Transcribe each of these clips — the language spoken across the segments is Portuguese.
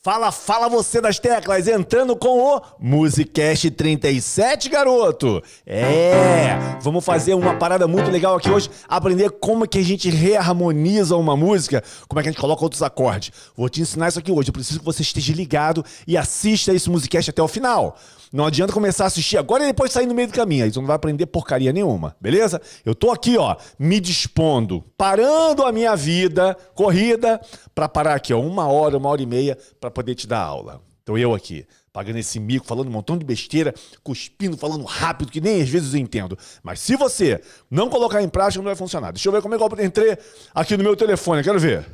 Fala, fala você das teclas, entrando com o Musicast 37, garoto. É, vamos fazer uma parada muito legal aqui hoje, aprender como que a gente reharmoniza uma música, como é que a gente coloca outros acordes. Vou te ensinar isso aqui hoje, eu preciso que você esteja ligado e assista esse Musicast até o final. Não adianta começar a assistir agora e depois sair no meio do caminho. Aí você não vai aprender porcaria nenhuma, beleza? Eu tô aqui, ó, me dispondo, parando a minha vida corrida para parar aqui, ó, uma hora, uma hora e meia para poder te dar aula. Então eu aqui, pagando esse mico, falando um montão de besteira, cuspindo, falando rápido, que nem às vezes eu entendo. Mas se você não colocar em prática, não vai funcionar. Deixa eu ver como é que eu entrei aqui no meu telefone, quero ver.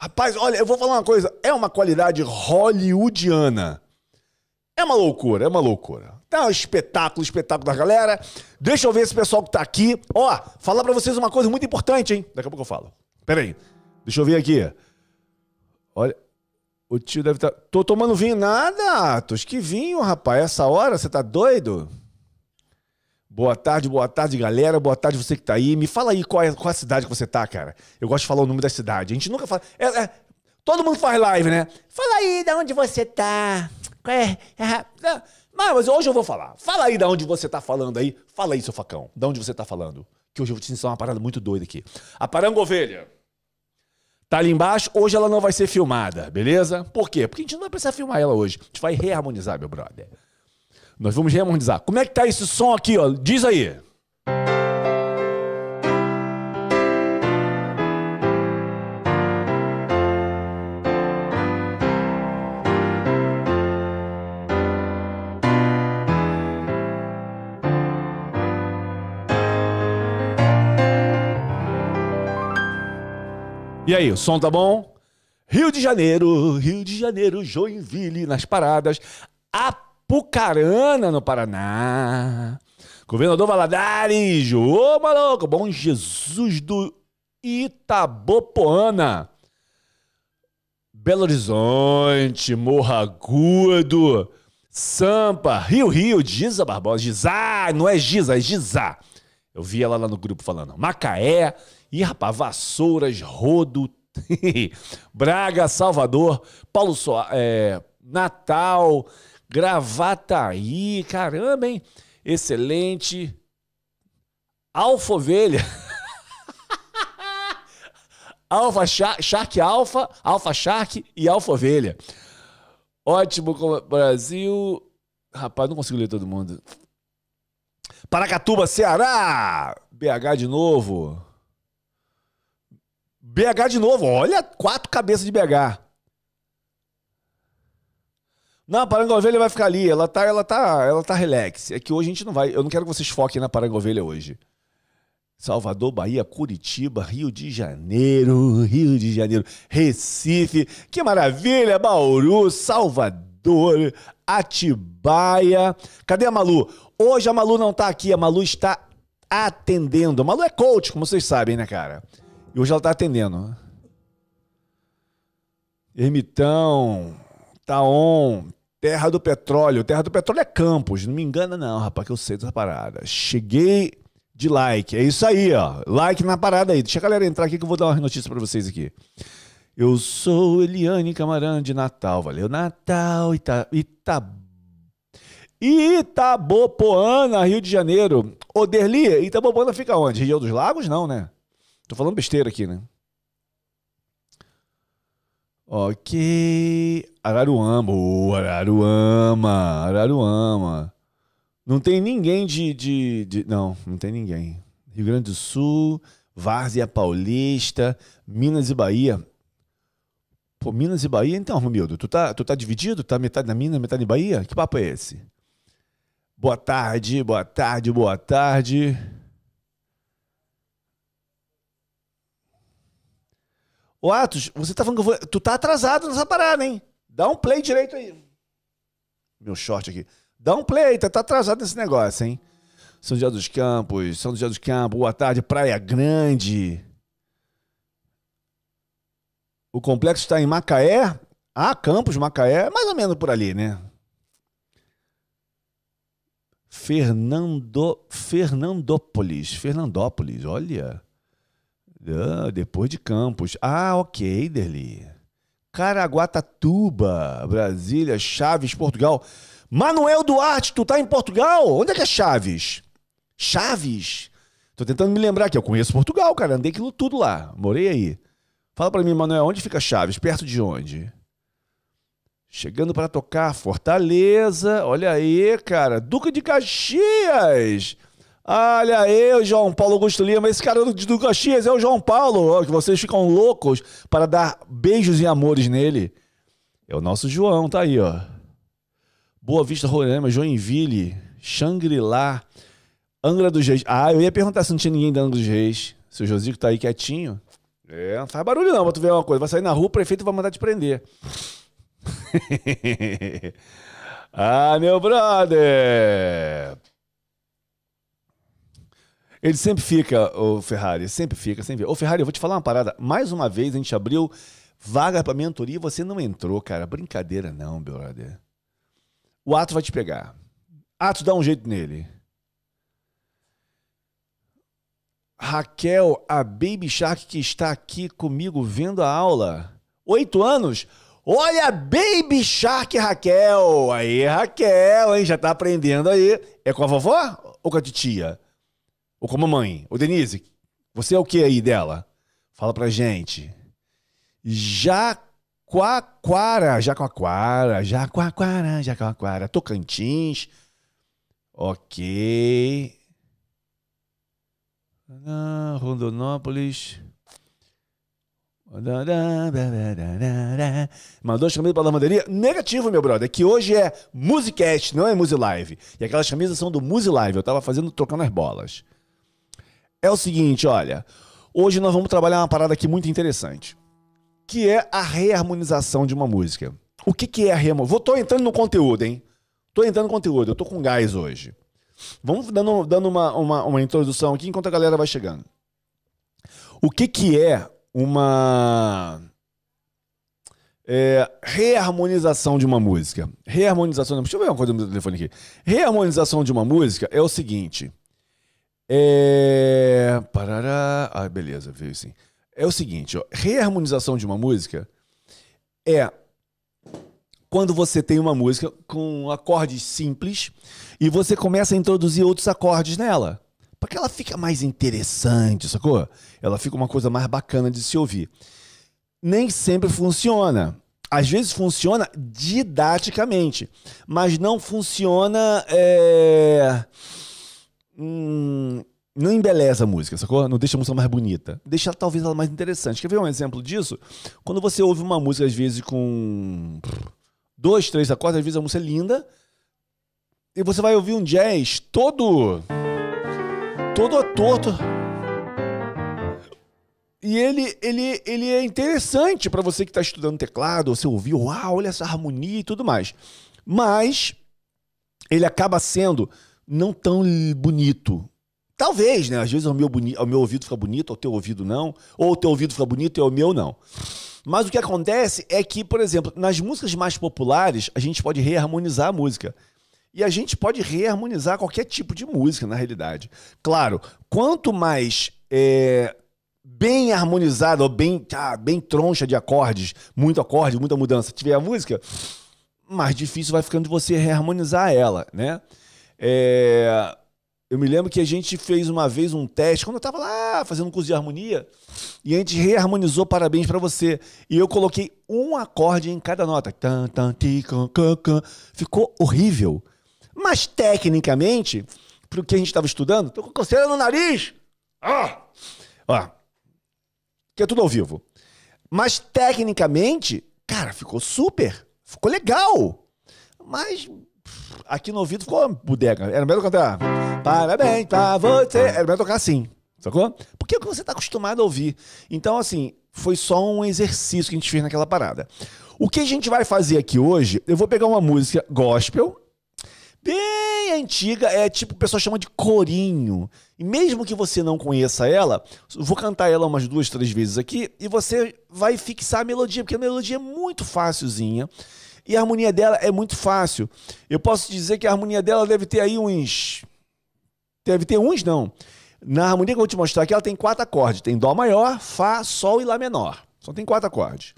Rapaz, olha, eu vou falar uma coisa, é uma qualidade hollywoodiana. É uma loucura, é uma loucura. Tá um espetáculo, espetáculo da galera. Deixa eu ver esse pessoal que tá aqui. Ó, falar para vocês uma coisa muito importante, hein? Daqui a pouco eu falo. Pera aí. Deixa eu ver aqui. Olha, o tio deve estar. Tá... Tô tomando vinho nada, Atos. Que vinho, rapaz. Essa hora você tá doido? Boa tarde, boa tarde, galera. Boa tarde, você que tá aí. Me fala aí qual é, qual é a cidade que você tá, cara. Eu gosto de falar o nome da cidade. A gente nunca fala. É, é... Todo mundo faz live, né? Fala aí de onde você tá. É, é, mas hoje eu vou falar. Fala aí de onde você tá falando aí. Fala aí, seu facão. De onde você tá falando. Que hoje eu vou te ensinar uma parada muito doida aqui. A Parangovelha. Tá ali embaixo, hoje ela não vai ser filmada, beleza? Por quê? Porque a gente não vai precisar filmar ela hoje. A gente vai reharmonizar, meu brother. Nós vamos reharmonizar. Como é que tá esse som aqui, ó? Diz aí. Aí, o som tá bom? Rio de Janeiro, Rio de Janeiro, Joinville nas paradas, Apucarana no Paraná, Governador Valadares, ô maluco, Bom Jesus do Itabopoana, Belo Horizonte, Morro Agudo, Sampa, Rio Rio, Giza Barbosa, Giza, não é Giza, é Giza. Eu vi ela lá no grupo falando. Macaé, Ih, rapaz, Vassouras, Rodo, Braga, Salvador, Paulo Soares, é, Natal, Gravataí, caramba, hein? Excelente. Alfa Ovelha. Alfa Shark, Shark Alfa, Alfa Shark e Alfa Ovelha. Ótimo Brasil. Rapaz, não consigo ler todo mundo. Paracatuba, Ceará. BH de novo. BH de novo, olha, quatro cabeças de BH. Não, a Parangovelha vai ficar ali, ela tá, ela tá, ela tá relax. É que hoje a gente não vai, eu não quero que vocês foquem na Parangovelha hoje. Salvador, Bahia, Curitiba, Rio de Janeiro, Rio de Janeiro, Recife, que maravilha, Bauru, Salvador, Atibaia. Cadê a Malu? Hoje a Malu não tá aqui, a Malu está atendendo. A Malu é coach, como vocês sabem, né, cara? E hoje ela está atendendo. Ermitão, Taon, Terra do Petróleo. Terra do Petróleo é Campos. Não me engana, não, rapaz, que eu sei dessa parada. Cheguei de like. É isso aí, ó. Like na parada aí. Deixa a galera entrar aqui que eu vou dar uma notícia para vocês aqui. Eu sou Eliane Camarão de Natal. Valeu, Natal, Ita, Ita, Itabopoana, Rio de Janeiro. Ô, Derli, Itabopoana fica onde? Rio dos Lagos? Não, né? Tô falando besteira aqui, né? Ok. Araruama. Oh, Araruama. Araruama. Não tem ninguém de, de, de, Não, não tem ninguém. Rio Grande do Sul, Várzea Paulista, Minas e Bahia. Pô, Minas e Bahia, então, Romildo, tu tá, tu tá dividido? Tá metade na Minas, metade na Bahia? Que papo é esse? Boa tarde, boa tarde, boa tarde. Ô Atos, você tá falando que eu vou... Tu tá atrasado nessa parada, hein? Dá um play direito aí. Meu short aqui. Dá um play, tá, tá atrasado nesse negócio, hein? São José dos Campos, São José dos Campos, boa tarde, Praia Grande. O complexo está em Macaé. Ah, Campos, Macaé, mais ou menos por ali, né? Fernando, Fernandópolis, Fernandópolis, olha. Ah, depois de Campos. Ah, ok, Derli. Caraguatatuba, Brasília, Chaves, Portugal. Manuel Duarte, tu tá em Portugal? Onde é que é Chaves? Chaves? Tô tentando me lembrar que eu conheço Portugal, cara. Andei aquilo tudo lá. Morei aí. Fala para mim, Manuel, onde fica Chaves? Perto de onde? Chegando para tocar Fortaleza. Olha aí, cara. Duca de Caxias. Olha o João Paulo Augusto Lima. Esse cara de Duca Caxias é o João Paulo. que vocês ficam loucos para dar beijos e amores nele. É o nosso João, tá aí, ó. Boa Vista, Roraima, Joinville, Xangri-Lá, Angra dos Reis. Ah, eu ia perguntar se não tinha ninguém da Angra dos Reis. Se o Josico tá aí quietinho. É, não faz barulho não, pra tu ver uma coisa. Vai sair na rua, o prefeito vai mandar te prender. ah, meu brother! Ele sempre fica, o Ferrari, sempre fica, sempre fica. Ô, Ferrari, eu vou te falar uma parada. Mais uma vez a gente abriu vaga pra mentoria e você não entrou, cara. Brincadeira não, brother. O Ato vai te pegar. Ato, dá um jeito nele. Raquel, a Baby Shark que está aqui comigo vendo a aula. Oito anos? Olha, Baby Shark Raquel. Aí, Raquel, hein? Já tá aprendendo aí. É com a vovó ou com a titia? Ou com a mamãe? Ô, Denise, você é o que aí dela? Fala pra gente. Jaquaquara, Jaquaquara, Jaquaquara, Jaquaquara, Tocantins. Ok. Rondonópolis. Mandou as camisas para a lavanderia? Negativo, meu brother. Que hoje é Musicast, não é Musilive. E aquelas camisas são do Musilive. Eu tava fazendo, trocando as bolas. É o seguinte, olha. Hoje nós vamos trabalhar uma parada aqui muito interessante. Que é a reharmonização de uma música. O que, que é a reharmonização? Tô entrando no conteúdo, hein? Tô entrando no conteúdo. Eu tô com gás hoje. Vamos dando, dando uma, uma, uma introdução aqui enquanto a galera vai chegando. O que, que é uma é, reharmonização de uma música? Reharmonização. Deixa eu ver uma coisa no telefone aqui. Reharmonização de uma música é o seguinte. É. Parará. Ah, beleza, veio sim. É o seguinte, ó. Reharmonização de uma música é quando você tem uma música com acordes simples e você começa a introduzir outros acordes nela. Porque ela fica mais interessante, sacou? Ela fica uma coisa mais bacana de se ouvir. Nem sempre funciona. Às vezes funciona didaticamente, mas não funciona. É... Hum, não embeleza a música, sacou? Não deixa a música mais bonita. Deixa talvez ela mais interessante. Quer ver um exemplo disso? Quando você ouve uma música, às vezes, com dois, três acordes, às vezes a música é linda, e você vai ouvir um jazz todo. todo torto. E ele, ele, ele é interessante para você que está estudando teclado, você ouviu, uau, olha essa harmonia e tudo mais. Mas ele acaba sendo não tão bonito. Talvez, né? Às vezes o meu, boni o meu ouvido fica bonito, o teu ouvido não. Ou o teu ouvido fica bonito e o meu não. Mas o que acontece é que, por exemplo, nas músicas mais populares, a gente pode reharmonizar a música. E a gente pode reharmonizar qualquer tipo de música, na realidade. Claro, quanto mais é, bem harmonizada ou bem, ah, bem troncha de acordes, muito acorde, muita mudança tiver a música, mais difícil vai ficando de você reharmonizar ela, né? É, eu me lembro que a gente fez uma vez um teste, quando eu estava lá fazendo um curso de harmonia, e a gente reharmonizou Parabéns para você. E eu coloquei um acorde em cada nota. Ficou horrível. Mas tecnicamente, para o que a gente estava estudando, tô com coceira no nariz. Ah! Ó, que é tudo ao vivo. Mas tecnicamente, cara, ficou super. Ficou legal. Mas aqui no ouvido ficou bodega. Era melhor cantar. Parabéns pra você. Era melhor tocar assim. Sacou? Porque é o que você está acostumado a ouvir. Então, assim, foi só um exercício que a gente fez naquela parada. O que a gente vai fazer aqui hoje, eu vou pegar uma música gospel, bem antiga, é tipo, o pessoal chama de corinho. E mesmo que você não conheça ela, vou cantar ela umas duas, três vezes aqui e você vai fixar a melodia, porque a melodia é muito fácilzinha. E a harmonia dela é muito fácil. Eu posso dizer que a harmonia dela deve ter aí uns. Deve ter uns, não. Na harmonia que eu vou te mostrar aqui, ela tem quatro acordes. Tem Dó maior, Fá, Sol e Lá menor. Só tem quatro acordes.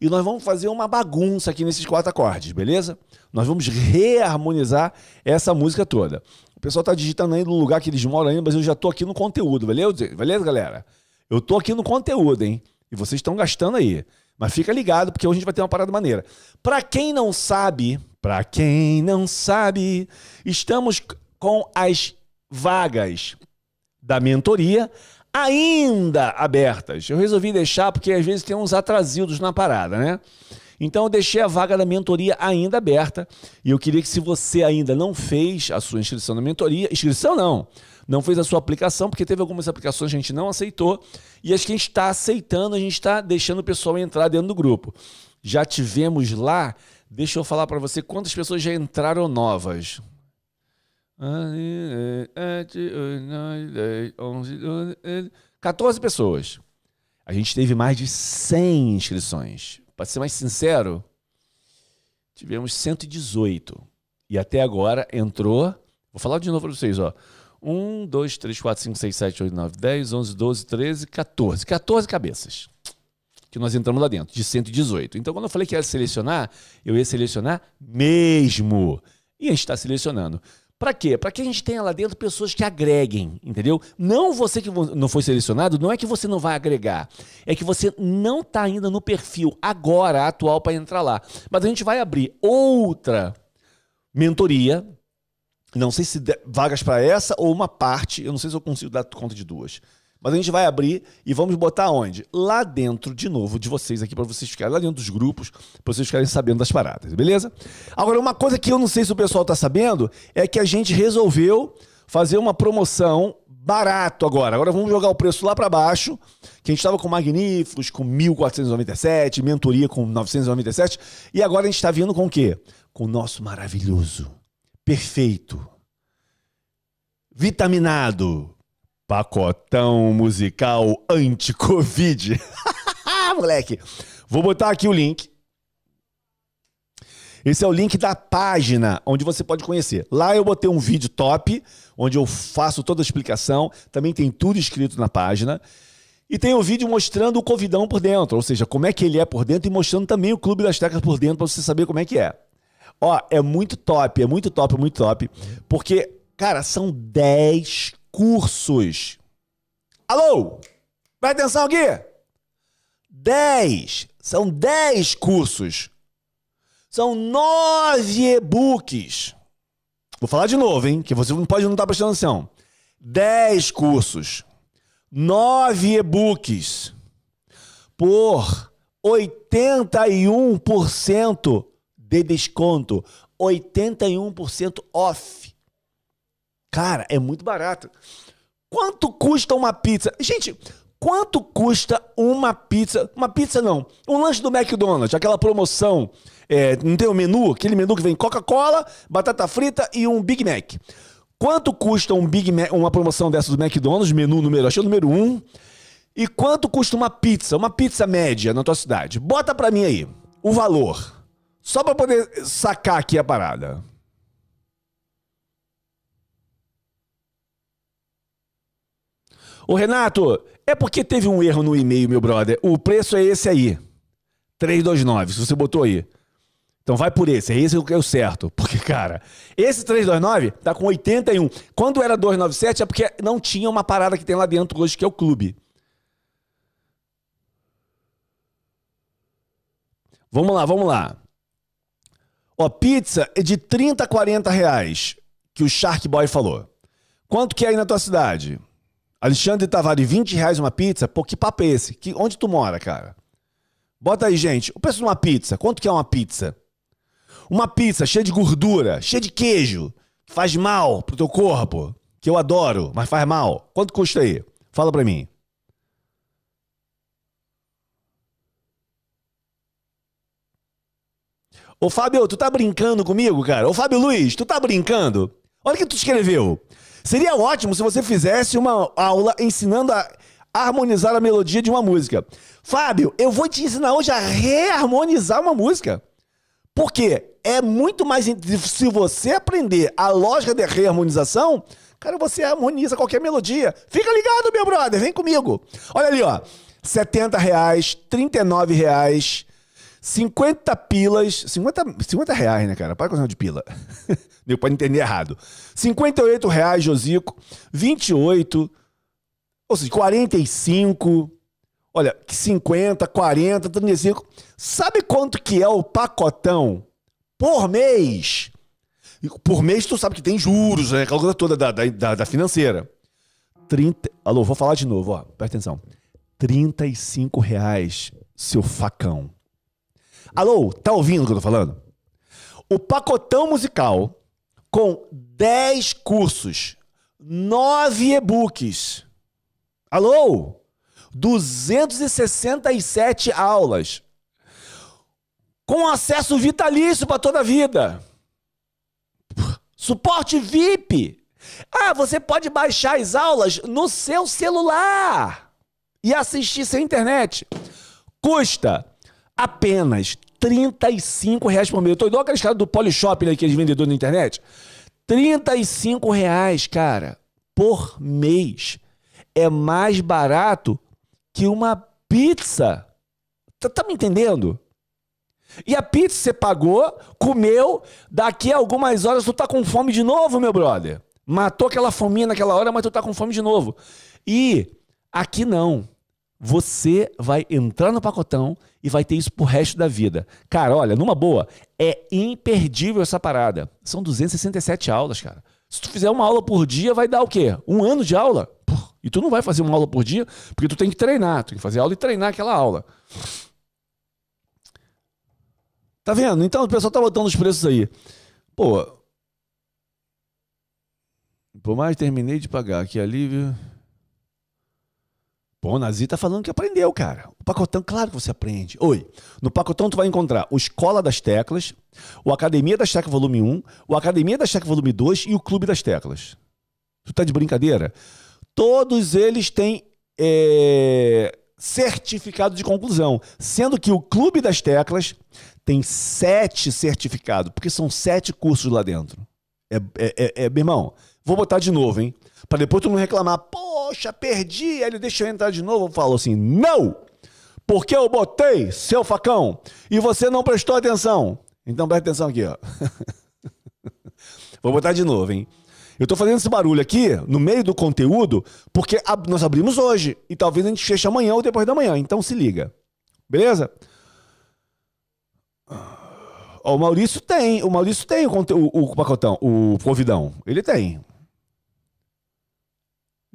e nós vamos fazer uma bagunça aqui nesses quatro acordes, beleza? Nós vamos reharmonizar essa música toda. O pessoal tá digitando aí no lugar que eles moram ainda, mas eu já tô aqui no conteúdo, beleza? Beleza, galera? Eu tô aqui no conteúdo, hein? E vocês estão gastando aí. Mas fica ligado, porque hoje a gente vai ter uma parada maneira. Para quem não sabe, para quem não sabe, estamos com as vagas da mentoria ainda abertas. Eu resolvi deixar porque às vezes tem uns atrasados na parada, né? Então eu deixei a vaga da mentoria ainda aberta e eu queria que se você ainda não fez a sua inscrição na mentoria, inscrição não, não fez a sua aplicação, porque teve algumas aplicações que a gente não aceitou e as que a gente está aceitando, a gente está deixando o pessoal entrar dentro do grupo. Já tivemos lá, deixa eu falar para você quantas pessoas já entraram novas. 14 pessoas. A gente teve mais de 100 inscrições. Para ser mais sincero, tivemos 118. E até agora entrou. Vou falar de novo para vocês, ó. 1, 2, 3, 4, 5, 6, 7, 8, 9, 10, 11, 12, 13, 14. 14 cabeças. Que nós entramos lá dentro, de 118. Então, quando eu falei que ia selecionar, eu ia selecionar mesmo. E a gente está selecionando. Para quê? Para que a gente tenha lá dentro pessoas que agreguem, entendeu? Não você que não foi selecionado, não é que você não vai agregar, é que você não está ainda no perfil agora atual para entrar lá. Mas a gente vai abrir outra mentoria, não sei se vagas para essa ou uma parte, eu não sei se eu consigo dar conta de duas. Mas a gente vai abrir e vamos botar onde? Lá dentro, de novo, de vocês aqui, para vocês ficarem lá dentro dos grupos, para vocês ficarem sabendo das paradas, beleza? Agora, uma coisa que eu não sei se o pessoal está sabendo é que a gente resolveu fazer uma promoção barato agora. Agora vamos jogar o preço lá para baixo, que a gente estava com Magníficos, com 1.497, Mentoria com 997, e agora a gente está vindo com o quê? Com o nosso maravilhoso, perfeito, vitaminado, Pacotão musical anti-Covid. Moleque, vou botar aqui o link. Esse é o link da página onde você pode conhecer. Lá eu botei um vídeo top, onde eu faço toda a explicação. Também tem tudo escrito na página. E tem um vídeo mostrando o Covidão por dentro, ou seja, como é que ele é por dentro e mostrando também o Clube das Tecas por dentro para você saber como é que é. Ó, é muito top, é muito top, é muito top. Porque, cara, são 10 cursos. Alô? Presta atenção aqui. 10. São 10 cursos. São 9 e-books. Vou falar de novo, hein? Que você não pode não estar prestando atenção. 10 cursos. 9 e-books. Por 81% de desconto. 81% off. Cara, é muito barato. Quanto custa uma pizza? Gente, quanto custa uma pizza? Uma pizza não, um lanche do McDonald's, aquela promoção. É, não tem o um menu? Aquele menu que vem Coca-Cola, batata frita e um Big Mac. Quanto custa um Big Mac, uma promoção dessa do McDonald's, menu número, achei o número 1. Um, e quanto custa uma pizza, uma pizza média na tua cidade? Bota pra mim aí o valor. Só pra poder sacar aqui a parada. Ô Renato, é porque teve um erro no e-mail, meu brother. O preço é esse aí. 329, se você botou aí. Então vai por esse, é esse que é o certo. Porque, cara, esse 329 tá com 81. Quando era 297 é porque não tinha uma parada que tem lá dentro hoje, que é o clube. Vamos lá, vamos lá. Ó, pizza é de 30 a 40 reais, que o Shark Boy falou. Quanto que é aí na tua cidade? Alexandre Tavares, 20 reais uma pizza? Pô, que papo é esse? Que, onde tu mora, cara? Bota aí, gente. O preço de uma pizza. Quanto que é uma pizza? Uma pizza cheia de gordura, cheia de queijo, que faz mal pro teu corpo, que eu adoro, mas faz mal. Quanto custa aí? Fala pra mim. Ô Fábio, tu tá brincando comigo, cara? Ô Fábio Luiz, tu tá brincando? Olha o que tu escreveu. Seria ótimo se você fizesse uma aula ensinando a harmonizar a melodia de uma música. Fábio, eu vou te ensinar hoje a reharmonizar uma música. Por quê? É muito mais. Se você aprender a lógica de reharmonização, cara, você harmoniza qualquer melodia. Fica ligado, meu brother, vem comigo. Olha ali, ó. 70 reais, 39 reais, 50 pilas, 50, 50 reais, né, cara? Para com de pila. Meu, pode entender errado. 58 reais, Josico. 28, ou seja, 45. Olha, 50, 40, 35. Sabe quanto que é o pacotão por mês? Por mês tu sabe que tem juros, né? Aquela coisa toda da, da, da financeira. 30. Alô, vou falar de novo, ó. Presta atenção. 35 reais, seu facão. Alô, tá ouvindo o que eu tô falando? O pacotão musical com 10 cursos, 9 e-books. Alô? 267 aulas. Com acesso vitalício para toda a vida. Suporte VIP. Ah, você pode baixar as aulas no seu celular e assistir sem internet. Custa apenas 35 reais por mês. Eu tô igual aqueles caras do Polishop, né, aqueles vendedores na internet. 35 reais, cara, por mês. É mais barato que uma pizza. Tá, tá me entendendo? E a pizza você pagou, comeu, daqui a algumas horas tu tá com fome de novo, meu brother. Matou aquela fominha naquela hora, mas tu tá com fome de novo. E aqui não. Você vai entrar no pacotão e vai ter isso pro resto da vida. Cara, olha, numa boa, é imperdível essa parada. São 267 aulas, cara. Se tu fizer uma aula por dia, vai dar o quê? Um ano de aula? E tu não vai fazer uma aula por dia, porque tu tem que treinar. Tu tem que fazer aula e treinar aquela aula. Tá vendo? Então o pessoal tá botando os preços aí. Pô. Por mais terminei de pagar. Que alívio. Pô, o Nazi tá falando que aprendeu, cara. O pacotão, claro que você aprende. Oi, no pacotão tu vai encontrar o Escola das Teclas, o Academia das Teclas Volume 1, o Academia das Teclas Volume 2 e o Clube das Teclas. Tu tá de brincadeira? Todos eles têm é, certificado de conclusão, sendo que o Clube das Teclas tem sete certificados, porque são sete cursos lá dentro. É, é, é, é meu irmão, vou botar de novo, hein? Para depois tu não reclamar, poxa, perdi, aí ele deixa eu entrar de novo. Eu falo assim, não! Porque eu botei, seu facão, e você não prestou atenção. Então presta atenção aqui, ó. Vou botar de novo, hein? Eu tô fazendo esse barulho aqui no meio do conteúdo porque nós abrimos hoje e talvez a gente feche amanhã ou depois da manhã. Então se liga. Beleza? o Maurício tem, o Maurício tem o, o, o pacotão, o convidão. Ele tem.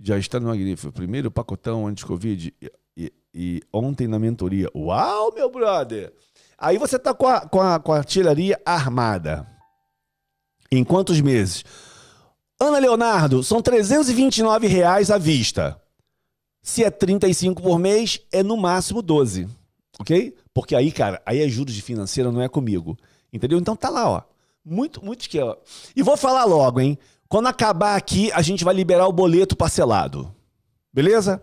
Já está no magnífico. Primeiro pacotão anti-Covid e, e, e, ontem na mentoria. Uau, meu brother! Aí você tá com com a, com a artilharia armada. Em quantos meses? Ana Leonardo, são 329 reais à vista. Se é 35 por mês, é no máximo 12. Ok? Porque aí, cara, aí é juros de financeira, não é comigo. Entendeu? Então tá lá, ó. Muito, muito que ó. E vou falar logo, hein? Quando acabar aqui, a gente vai liberar o boleto parcelado. Beleza?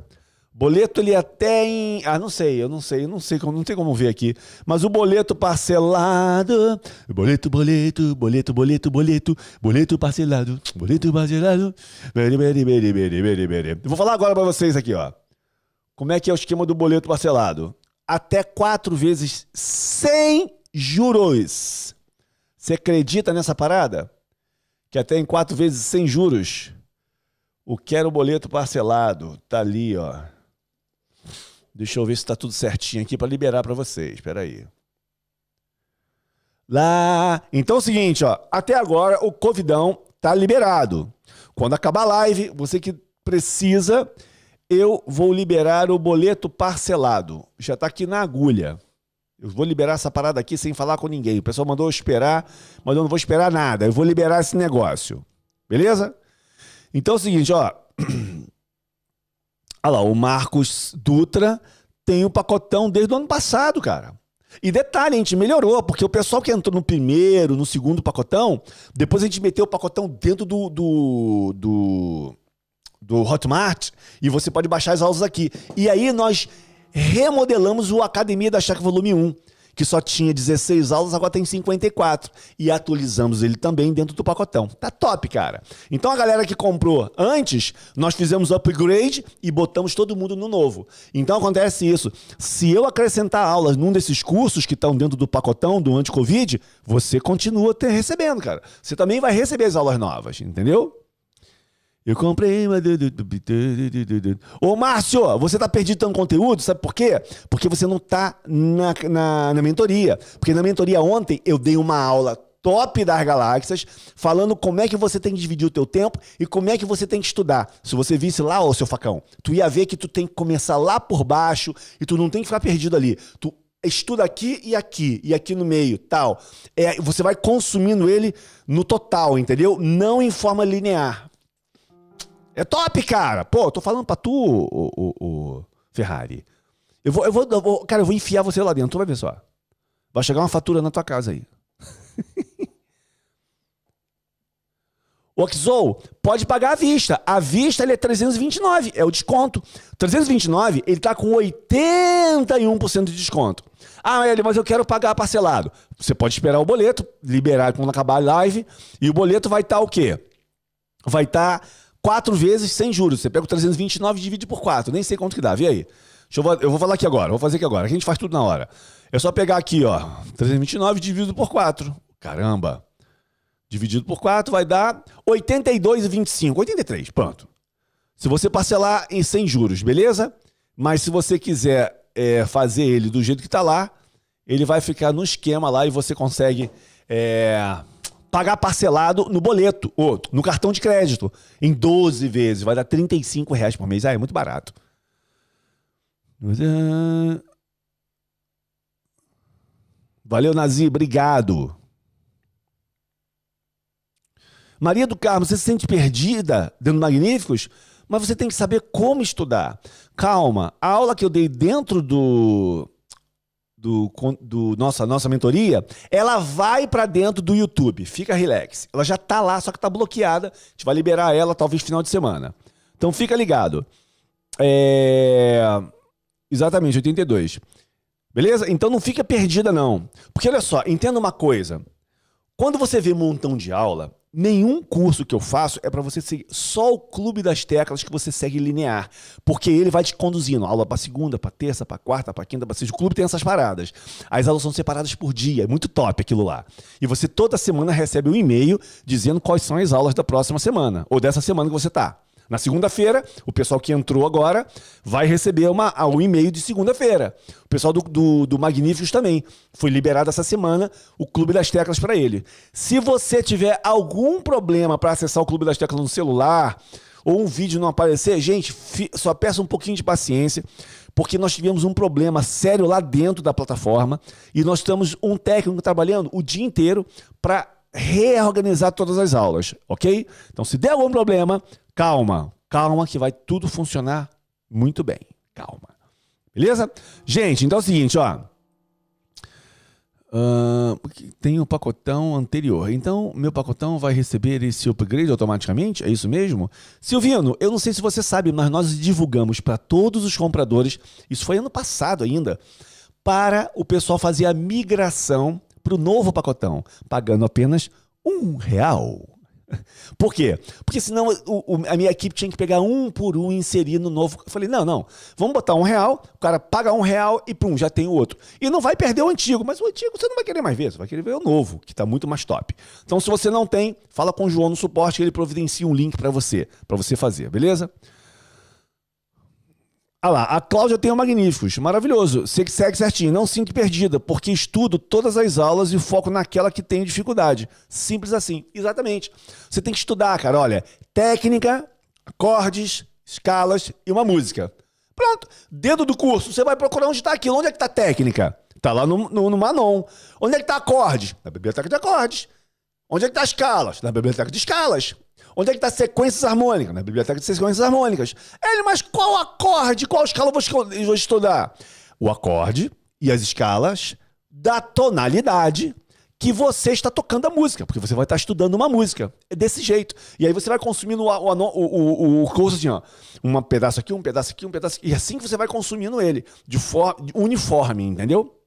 Boleto ele até em. Ah, não sei, eu não sei, eu não sei, não tem como ver aqui. Mas o boleto parcelado. Boleto, boleto, boleto, boleto, boleto, boleto parcelado. Boleto parcelado. Vou falar agora para vocês aqui, ó. Como é que é o esquema do boleto parcelado? Até quatro vezes sem juros. Você acredita nessa parada? Que até em quatro vezes sem juros. O quero boleto parcelado. Tá ali, ó. Deixa eu ver se tá tudo certinho aqui para liberar para vocês. Espera aí. Lá. Então é o seguinte, ó. Até agora o Covidão tá liberado. Quando acabar a live, você que precisa, eu vou liberar o boleto parcelado. Já tá aqui na agulha. Eu vou liberar essa parada aqui sem falar com ninguém. O pessoal mandou eu esperar, mas eu não vou esperar nada. Eu vou liberar esse negócio. Beleza? Então é o seguinte, ó. Olha lá, o Marcos Dutra tem o pacotão desde o ano passado, cara. E detalhe, a gente melhorou, porque o pessoal que entrou no primeiro, no segundo pacotão, depois a gente meteu o pacotão dentro do, do, do, do Hotmart e você pode baixar as aulas aqui. E aí nós remodelamos o Academia da Checa Volume 1, que só tinha 16 aulas, agora tem 54. E atualizamos ele também dentro do pacotão. Tá top, cara. Então a galera que comprou antes, nós fizemos upgrade e botamos todo mundo no novo. Então acontece isso. Se eu acrescentar aulas num desses cursos que estão dentro do pacotão do anti-Covid, você continua ter, recebendo, cara. Você também vai receber as aulas novas, entendeu? Eu comprei uma. Ô, Márcio, você tá perdido tanto conteúdo, sabe por quê? Porque você não tá na, na, na mentoria. Porque na mentoria ontem eu dei uma aula top das galáxias, falando como é que você tem que dividir o teu tempo e como é que você tem que estudar. Se você visse lá, ô seu facão, tu ia ver que tu tem que começar lá por baixo e tu não tem que ficar perdido ali. Tu estuda aqui e aqui, e aqui no meio, tal. É, você vai consumindo ele no total, entendeu? Não em forma linear. É top, cara. Pô, tô falando pra tu, o, o, o Ferrari. Eu vou, eu, vou, eu vou, cara, eu vou enfiar você lá dentro, tu vai ver só. Vai chegar uma fatura na tua casa aí. o pode pagar à vista. À vista ele é 329, é o desconto. 329, ele tá com 81% de desconto. Ah, ele, mas eu quero pagar parcelado. Você pode esperar o boleto, liberar quando acabar a live, e o boleto vai estar tá o quê? Vai estar tá quatro vezes sem juros. Você pega o 329 e divide por quatro. Nem sei quanto que dá. Vê aí. Eu vou, eu vou falar aqui agora. Vou fazer aqui agora. Aqui a gente faz tudo na hora. É só pegar aqui, ó. 329 dividido por 4. Caramba. Dividido por 4 vai dar 82,25. 83, pronto. Se você parcelar em 100 juros, beleza? Mas se você quiser é, fazer ele do jeito que está lá, ele vai ficar no esquema lá e você consegue é, pagar parcelado no boleto, ou no cartão de crédito, em 12 vezes. Vai dar 35 reais por mês. Ah, é muito barato. É, valeu, Nazi, obrigado. Maria do Carmo, você se sente perdida dentro do Magníficos? Mas você tem que saber como estudar. Calma, a aula que eu dei dentro do do, do nossa, nossa mentoria, ela vai para dentro do YouTube. Fica relax. Ela já tá lá, só que tá bloqueada. A gente vai liberar ela talvez final de semana. Então fica ligado. É... Exatamente, 82. Beleza? Então não fica perdida, não. Porque olha só, entenda uma coisa. Quando você vê um montão de aula, Nenhum curso que eu faço é para você seguir só o clube das teclas que você segue linear, porque ele vai te conduzindo aula para segunda, para terça, para quarta, para quinta, para sexta. O clube tem essas paradas. As aulas são separadas por dia, é muito top aquilo lá. E você toda semana recebe um e-mail dizendo quais são as aulas da próxima semana ou dessa semana que você tá. Na segunda-feira, o pessoal que entrou agora vai receber uma, um e-mail de segunda-feira. O pessoal do, do, do Magníficos também. Foi liberado essa semana o Clube das Teclas para ele. Se você tiver algum problema para acessar o Clube das Teclas no celular ou um vídeo não aparecer, gente, só peça um pouquinho de paciência porque nós tivemos um problema sério lá dentro da plataforma e nós estamos um técnico trabalhando o dia inteiro para reorganizar todas as aulas, ok? Então, se der algum problema, calma, calma que vai tudo funcionar muito bem. Calma. Beleza? Gente, então é o seguinte, ó. Uh, tem o um pacotão anterior. Então, meu pacotão vai receber esse upgrade automaticamente? É isso mesmo? Silvino, eu não sei se você sabe, mas nós divulgamos para todos os compradores, isso foi ano passado ainda, para o pessoal fazer a migração para o novo pacotão, pagando apenas um real. Por quê? Porque senão o, o, a minha equipe tinha que pegar um por um e inserir no novo. Eu falei, não, não, vamos botar um real, o cara paga um real e pum, já tem o outro. E não vai perder o antigo, mas o antigo você não vai querer mais ver, você vai querer ver o novo, que está muito mais top. Então, se você não tem, fala com o João no suporte que ele providencia um link para você, para você fazer, beleza? Ah lá, a Cláudia tem o Magníficos, maravilhoso. Você que segue certinho, não sinto perdida, porque estudo todas as aulas e foco naquela que tem dificuldade. Simples assim, exatamente. Você tem que estudar, cara, olha, técnica, acordes, escalas e uma música. Pronto, dedo do curso, você vai procurar onde está aquilo. Onde é que está técnica? Está lá no, no, no Manon. Onde é que está acordes? Na biblioteca de acordes. Onde é que está escalas? Na biblioteca de escalas. Onde é que está sequências harmônicas? Na biblioteca de sequências harmônicas. Ele, mas qual acorde, qual escala eu vou estudar? O acorde e as escalas da tonalidade que você está tocando a música, porque você vai estar estudando uma música. É desse jeito. E aí você vai consumindo o, o, o, o curso assim, ó. Um pedaço aqui, um pedaço aqui, um pedaço aqui. E assim que você vai consumindo ele, de, for, de uniforme, entendeu?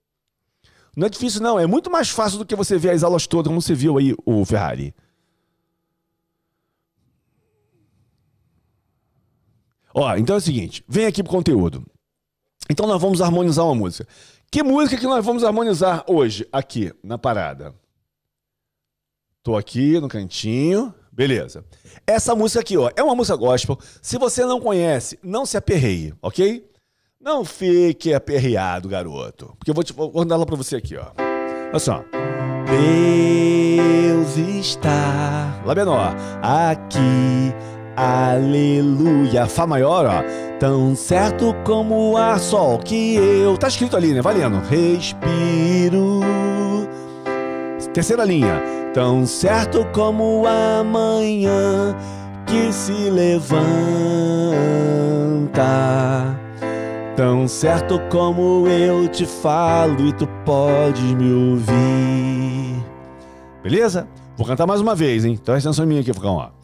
Não é difícil, não. É muito mais fácil do que você ver as aulas todas, como você viu aí, o Ferrari. Ó, então é o seguinte, vem aqui pro conteúdo. Então nós vamos harmonizar uma música. Que música que nós vamos harmonizar hoje aqui na parada? Tô aqui no cantinho. Beleza. Essa música aqui, ó, é uma música gospel. Se você não conhece, não se aperreie, ok? Não fique aperreado, garoto. Porque eu vou, te, vou mandar ela pra você aqui, ó. Olha só. Deus está. Lá menor. Aqui. Aleluia. Fá maior, ó. Tão certo como o ar, sol que eu. Tá escrito ali, né? Valendo. Respiro. Terceira linha. Tão certo como amanhã que se levanta. Tão certo como eu te falo e tu podes me ouvir. Beleza? Vou cantar mais uma vez, hein? Então presta atenção em mim aqui, Focão, ó.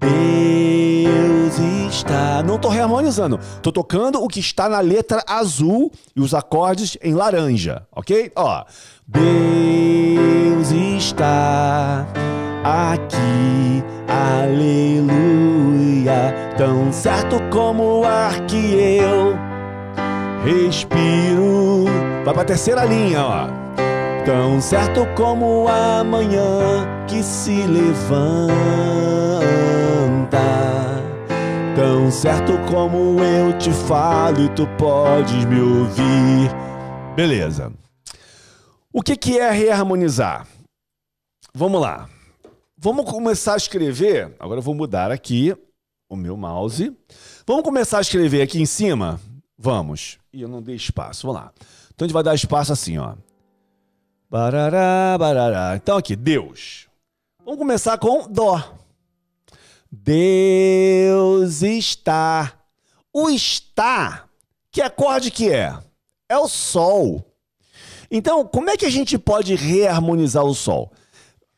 Deus está. Não tô reharmonizando. Tô tocando o que está na letra azul e os acordes em laranja, ok? Ó. Deus está aqui. Aleluia. Tão certo como o ar que eu respiro. Vai pra terceira linha, ó. Tão certo como amanhã que se levanta. Tão certo como eu te falo e tu podes me ouvir. Beleza. O que, que é reharmonizar? Vamos lá. Vamos começar a escrever. Agora eu vou mudar aqui o meu mouse. Vamos começar a escrever aqui em cima Vamos. E eu não dei espaço. Vamos lá. Então a gente vai dar espaço assim, ó. Barará, barará. Então aqui, Deus. Vamos começar com Dó. Deus está. O está, que acorde que é? É o Sol. Então, como é que a gente pode reharmonizar o Sol?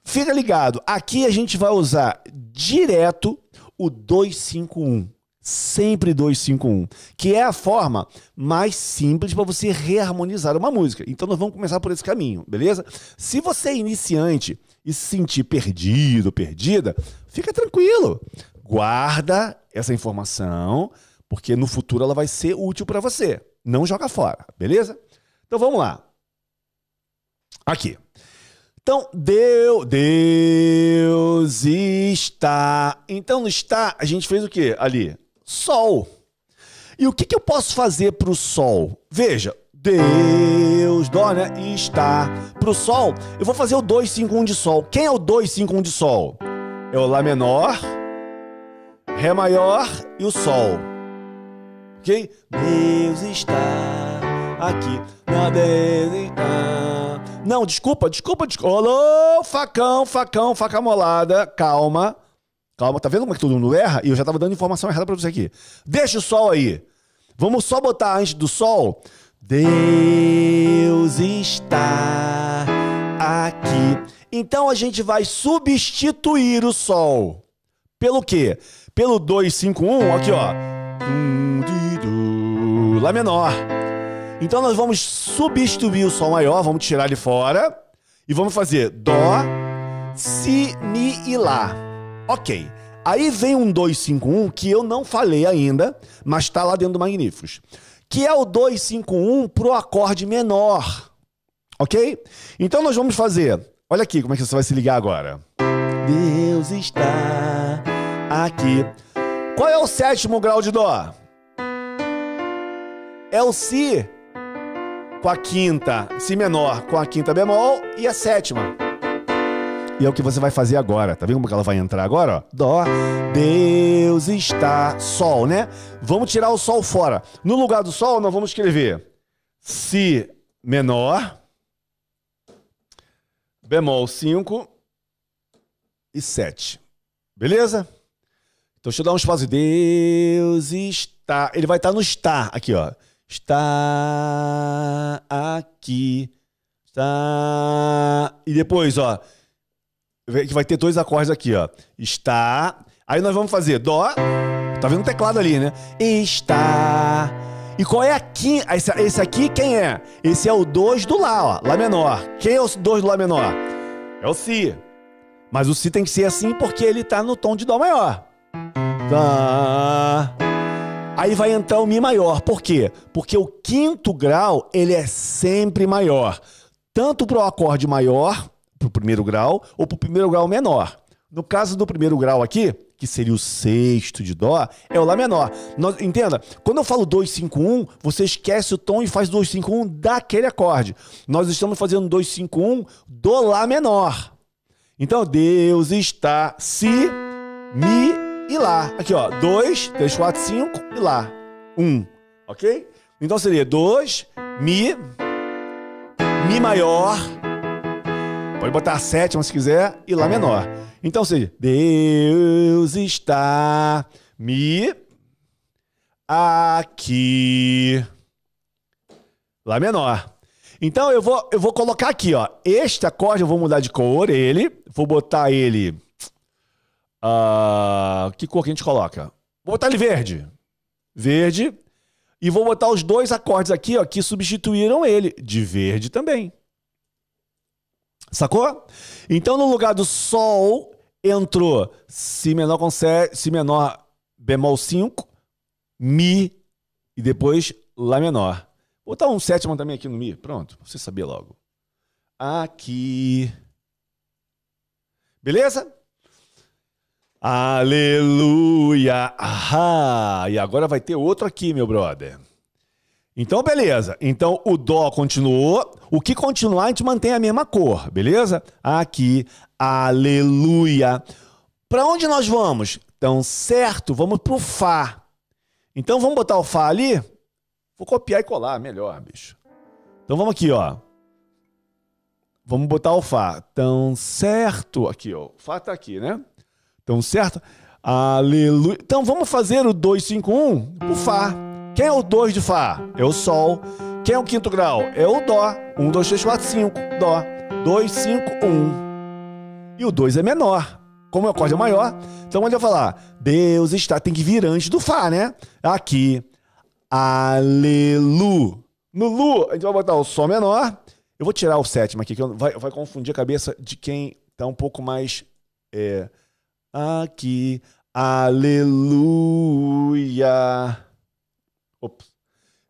Fica ligado, aqui a gente vai usar direto o 251 sempre 251, que é a forma mais simples para você reharmonizar uma música. Então nós vamos começar por esse caminho, beleza? Se você é iniciante e se sentir perdido, perdida, fica tranquilo. Guarda essa informação, porque no futuro ela vai ser útil para você. Não joga fora, beleza? Então vamos lá. Aqui. Então, Deus, Deus está. Então, no está, a gente fez o quê ali? Sol. E o que, que eu posso fazer para o Sol? Veja, Deus, Dó, né? Está. Para o Sol, eu vou fazer o 251 de Sol. Quem é o 251 de Sol? É o Lá menor, Ré maior e o Sol. Ok? Deus está aqui. Deus está. Não, desculpa, desculpa, desculpa. Olô, facão, facão, faca molada. Calma. Calma, tá vendo como é que todo mundo erra? E eu já tava dando informação errada pra você aqui. Deixa o sol aí. Vamos só botar antes do sol. Deus está aqui. Então a gente vai substituir o sol. Pelo quê? Pelo 251, aqui ó. Lá menor. Então nós vamos substituir o sol maior, vamos tirar ele fora e vamos fazer dó, si, mi e lá. Ok. Aí vem um 251 que eu não falei ainda, mas está lá dentro do Magníficos. Que é o 251 pro acorde menor. Ok? Então nós vamos fazer. Olha aqui como é que você vai se ligar agora. Deus está aqui. Qual é o sétimo grau de Dó? É o Si com a quinta, Si menor com a quinta bemol e a sétima. E é o que você vai fazer agora. Tá vendo como ela vai entrar agora? Ó? Dó. Deus está. Sol, né? Vamos tirar o sol fora. No lugar do sol, nós vamos escrever Si menor, bemol 5 e 7. Beleza? Então deixa eu dar um espaço. Deus está. Ele vai estar no está aqui, ó. Está aqui. Está. E depois, ó que vai ter dois acordes aqui, ó. Está. Aí nós vamos fazer Dó. Tá vendo o teclado ali, né? Está. E qual é a quinta? Esse, esse aqui quem é? Esse é o 2 do Lá, ó. Lá menor. Quem é o 2 do Lá menor? É o Si. Mas o Si tem que ser assim porque ele tá no tom de Dó maior. Tá. Aí vai entrar o Mi maior. Por quê? Porque o quinto grau, ele é sempre maior. Tanto para o acorde maior, para o primeiro grau, ou para o primeiro grau menor. No caso do primeiro grau aqui, que seria o sexto de Dó, é o Lá menor. Nós, entenda, quando eu falo 251, você esquece o tom e faz 251 daquele acorde. Nós estamos fazendo 251 do Lá menor. Então, Deus está Si, Mi e Lá. Aqui, ó. 2, 3, 4, 5 e Lá. 1. Um, ok? Então seria 2, Mi, Mi maior. Pode botar a sétima se quiser e Lá menor. Então seja, Deus está me aqui. Lá menor. Então eu vou, eu vou colocar aqui, ó. Este acorde eu vou mudar de cor, ele. Vou botar ele. Uh, que cor que a gente coloca? Vou botar ele verde. Verde. E vou botar os dois acordes aqui, ó, que substituíram ele, de verde também. Sacou? Então, no lugar do Sol, entrou Si menor com sé, Si menor bemol 5, Mi e depois Lá menor. Vou botar um sétimo também aqui no Mi. Pronto, você sabia logo. Aqui. Beleza? Aleluia! Ahá! E agora vai ter outro aqui, meu brother. Então, beleza. Então, o Dó continuou. O que continuar, a gente mantém a mesma cor, beleza? Aqui, aleluia. Para onde nós vamos? Então, certo, vamos pro Fá. Então, vamos botar o Fá ali? Vou copiar e colar, melhor, bicho. Então, vamos aqui, ó. Vamos botar o Fá. Então, certo. Aqui, ó. O Fá tá aqui, né? Então, certo. Aleluia. Então, vamos fazer o 251 pro Fá. Quem é o 2 de Fá? É o Sol. Quem é o quinto grau? É o Dó. 1, 2, 3, 4, 5. Dó. 2, 5, 1. E o 2 é menor. Como o acorde é maior, então onde eu falar? Deus está, tem que vir antes do Fá, né? Aqui. Alelu. No Lu, a gente vai botar o Sol menor. Eu vou tirar o sétimo aqui, que vai, vai confundir a cabeça de quem tá um pouco mais. É, aqui. Aleluia. Ops.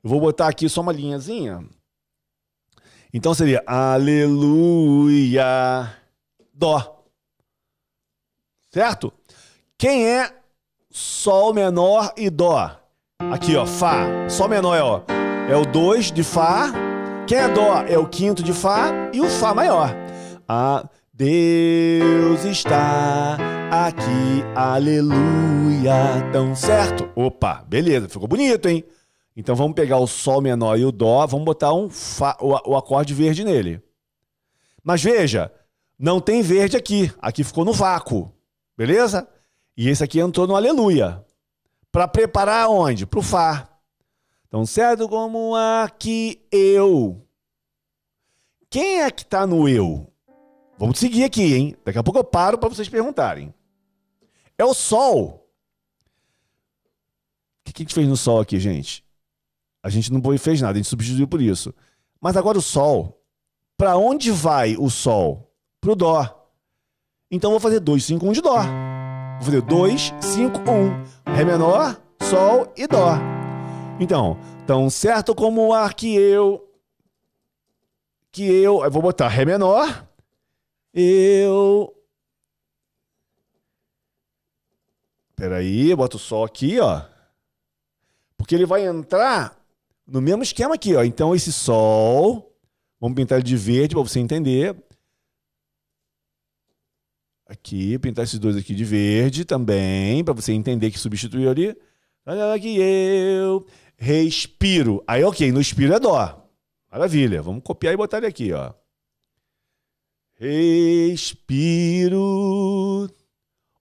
Vou botar aqui só uma linhazinha. Então seria aleluia, dó. Certo? Quem é sol menor e dó? Aqui, ó, fá. Sol menor é, ó, é o 2 de fá. Quem é dó? É o quinto de fá e o fá maior. Ah, Deus está aqui, aleluia. Tão certo? Opa, beleza, ficou bonito, hein? Então vamos pegar o Sol menor e o Dó, vamos botar um fa, o, o acorde verde nele. Mas veja, não tem verde aqui. Aqui ficou no vácuo. Beleza? E esse aqui entrou no Aleluia. Para preparar onde? Para o Fá. Então, certo como aqui eu. Quem é que está no eu? Vamos seguir aqui, hein? Daqui a pouco eu paro para vocês perguntarem. É o Sol. O que a gente fez no Sol aqui, gente? A gente não fez nada, a gente substituiu por isso. Mas agora o Sol, para onde vai o Sol? Pro Dó. Então vou fazer 2, 5, 1 de Dó. Vou fazer 2, 5, 1. Ré menor, Sol e Dó. Então, tão certo como o ar que eu. Que eu. Eu vou botar Ré menor. Eu. Peraí, boto o Sol aqui, ó. Porque ele vai entrar no mesmo esquema aqui, ó. Então esse sol, vamos pintar ele de verde para você entender. Aqui, pintar esses dois aqui de verde também, para você entender que substituiu ali. Olha aqui eu respiro. Aí, ok, no expiro é dó. Maravilha. Vamos copiar e botar ele aqui, ó. Respiro.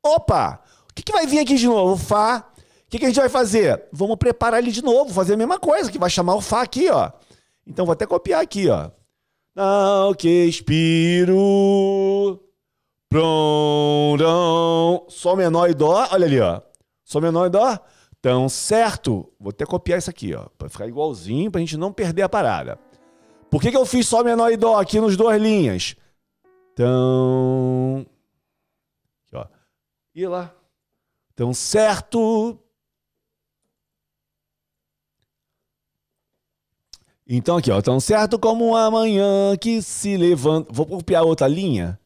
Opa! O que, que vai vir aqui de novo? Fá o que, que, a gente vai fazer? Vamos preparar ele de novo, fazer a mesma coisa, que vai chamar o Fá aqui, ó. Então vou até copiar aqui, ó. Não que expiro. Pronto. Sol menor e dó. Olha ali, ó. Sol menor e dó. Então, certo, vou até copiar isso aqui, ó, para ficar igualzinho, para a gente não perder a parada. Por que, que eu fiz Sol menor e Dó aqui nos duas linhas? Então. Aqui, ó. E lá. Então, certo. Então, aqui, ó. Tão certo como amanhã que se levanta. Vou copiar outra linha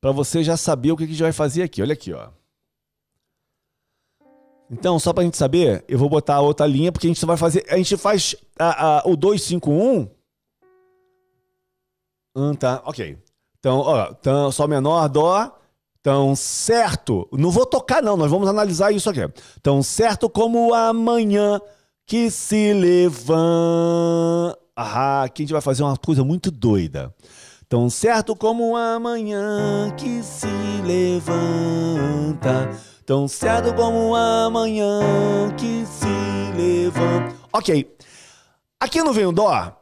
para você já saber o que a gente vai fazer aqui. Olha aqui, ó. Então, só para a gente saber, eu vou botar outra linha, porque a gente vai fazer. A gente faz a, a, o 251. Hum, tá, ok. Então, ó, então, Sol menor, Dó. Então, certo. Não vou tocar, não, nós vamos analisar isso aqui. Então, certo como amanhã que se levanta. Ah, aqui a gente vai fazer uma coisa muito doida. Tão certo como amanhã que se levanta Tão cedo como amanhã que se levanta. Ok. Aqui não vem o Dó.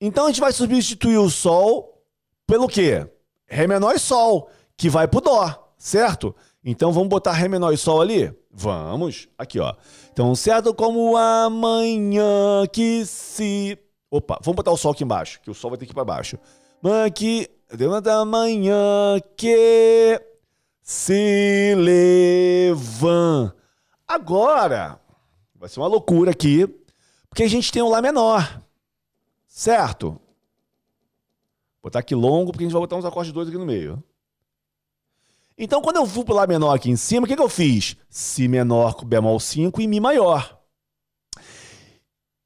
Então a gente vai substituir o Sol pelo quê? Ré menor e Sol, que vai pro Dó, certo? Então vamos botar Ré menor e Sol ali? Vamos. Aqui, ó. Tão certo como amanhã que se. Opa, vamos botar o Sol aqui embaixo, que o Sol vai ter que ir pra baixo. Manhã que. Da manhã que se levanta. Agora, vai ser uma loucura aqui, porque a gente tem um Lá menor, certo? Vou botar aqui longo, porque a gente vai botar uns acordes dois aqui no meio. Então, quando eu fui pro Lá menor aqui em cima, o que, que eu fiz? Si menor com bemol 5 e Mi maior.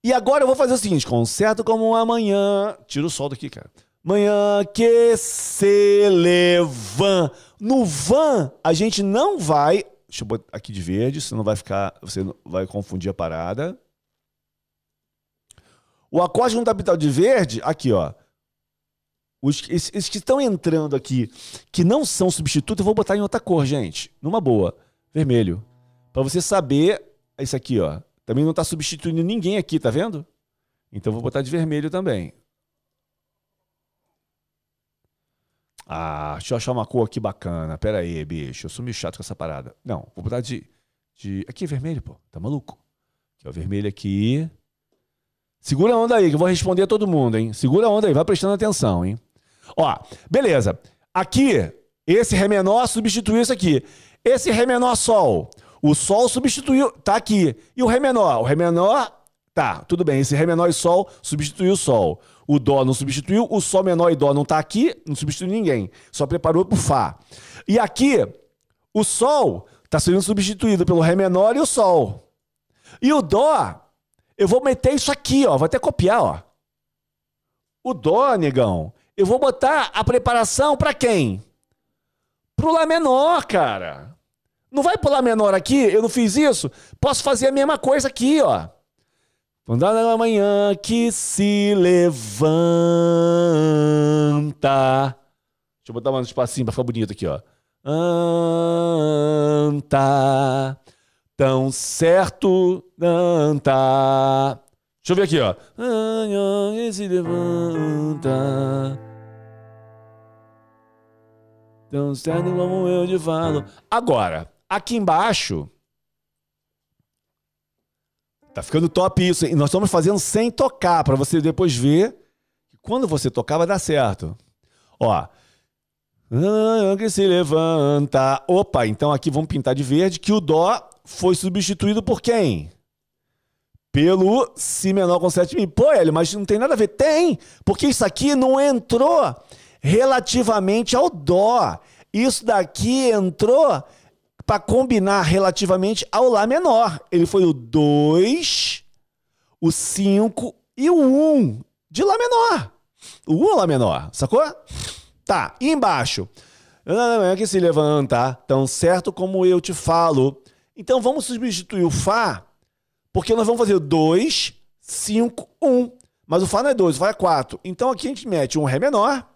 E agora eu vou fazer o seguinte: concerto como amanhã. Tira o sol daqui, cara. Manhã que se levanta. No van, a gente não vai. Deixa eu botar aqui de verde, senão vai ficar. Você vai confundir a parada. O acorde não pintado de verde, aqui, ó. Os, esses, que estão entrando aqui, que não são substitutos, eu vou botar em outra cor, gente. Numa boa. Vermelho. Para você saber. Esse aqui, ó. Também não tá substituindo ninguém aqui, tá vendo? Então vou botar de vermelho também. Ah, deixa eu achar uma cor aqui bacana. Pera aí, bicho. Eu sou meio chato com essa parada. Não, vou botar de. de... Aqui é vermelho, pô. Tá maluco? Aqui, ó, vermelho aqui. Segura a onda aí, que eu vou responder a todo mundo, hein? Segura a onda aí, vai prestando atenção, hein? Ó, beleza. Aqui, esse Ré menor substituiu isso aqui. Esse Ré menor Sol. O Sol substituiu. Tá aqui. E o Ré menor? O Ré menor. Tá, tudo bem. Esse Ré menor e Sol substituiu o Sol. O Dó não substituiu, o Sol menor e Dó não está aqui, não substituiu ninguém. Só preparou para o Fá. E aqui, o Sol está sendo substituído pelo Ré menor e o Sol. E o Dó, eu vou meter isso aqui, ó. Vou até copiar, ó. O Dó, negão, eu vou botar a preparação para quem? Pro Lá menor, cara. Não vai Lá menor aqui? Eu não fiz isso? Posso fazer a mesma coisa aqui, ó. Quando a manhã que se levanta. Deixa eu botar um espacinho pra ficar bonito aqui, ó. Anta, tão certo, anta. Deixa eu ver aqui, ó. Manhã se levanta. Tão certo como eu te falo. Agora, aqui embaixo Tá ficando top isso. E nós estamos fazendo sem tocar, para você depois ver que quando você tocar vai dar certo. Ó. Que se levanta. Opa, então aqui vamos pintar de verde que o Dó foi substituído por quem? Pelo Si menor com 7 mi. Pô, Hélio, mas não tem nada a ver. Tem, porque isso aqui não entrou relativamente ao Dó. Isso daqui entrou para combinar relativamente ao Lá menor. Ele foi o 2, o 5 e o 1 um de Lá menor. O 1 um é Lá menor, sacou? Tá, e embaixo. É que se levanta, tão certo como eu te falo. Então vamos substituir o Fá, porque nós vamos fazer 2, 5, 1. Mas o Fá não é 2, o Fá é 4. Então aqui a gente mete um Ré menor.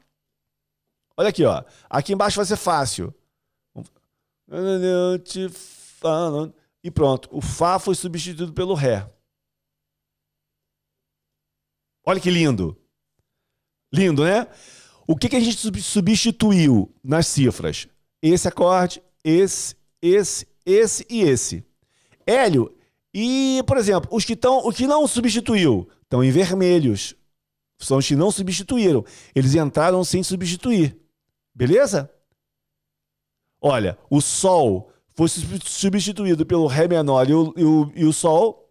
Olha aqui, ó. Aqui embaixo vai ser fácil. E pronto, o Fá foi substituído pelo Ré. Olha que lindo. Lindo, né? O que, que a gente substituiu nas cifras? Esse acorde, esse, esse, esse e esse. Hélio, E, por exemplo, os que estão, o que não substituiu, estão em vermelhos. São os que não substituíram. Eles entraram sem substituir. Beleza? Olha, o Sol foi substituído pelo Ré menor e o, e o, e o Sol.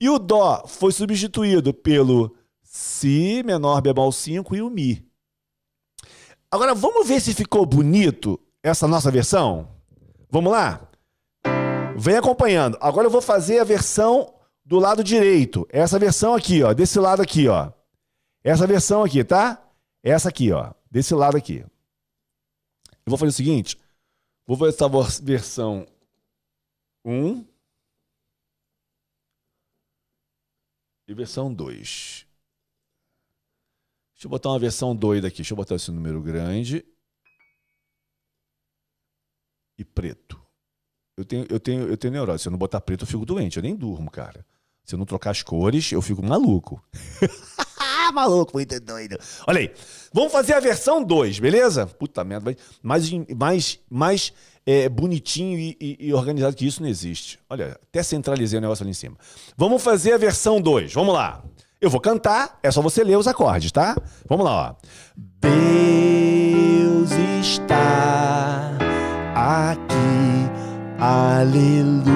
E o Dó foi substituído pelo Si menor bemol 5 e o Mi. Agora vamos ver se ficou bonito essa nossa versão? Vamos lá? Vem acompanhando. Agora eu vou fazer a versão do lado direito. Essa versão aqui, ó, desse lado aqui, ó. Essa versão aqui, tá? Essa aqui, ó, desse lado aqui. Eu vou fazer o seguinte, vou fazer essa versão 1 e versão 2. Deixa eu botar uma versão doida aqui. Deixa eu botar esse número grande e preto. Eu tenho, eu tenho, eu tenho neurose. Se eu não botar preto, eu fico doente. Eu nem durmo, cara. Se eu não trocar as cores, eu fico maluco. maluco, muito doido. Olha aí. Vamos fazer a versão 2, beleza? Puta merda. Mais, mais, mais é, bonitinho e, e, e, organizado que isso não existe. Olha, até centralizei o negócio ali em cima. Vamos fazer a versão 2. Vamos lá. Eu vou cantar, é só você ler os acordes, tá? Vamos lá, ó. Deus está aqui, aleluia,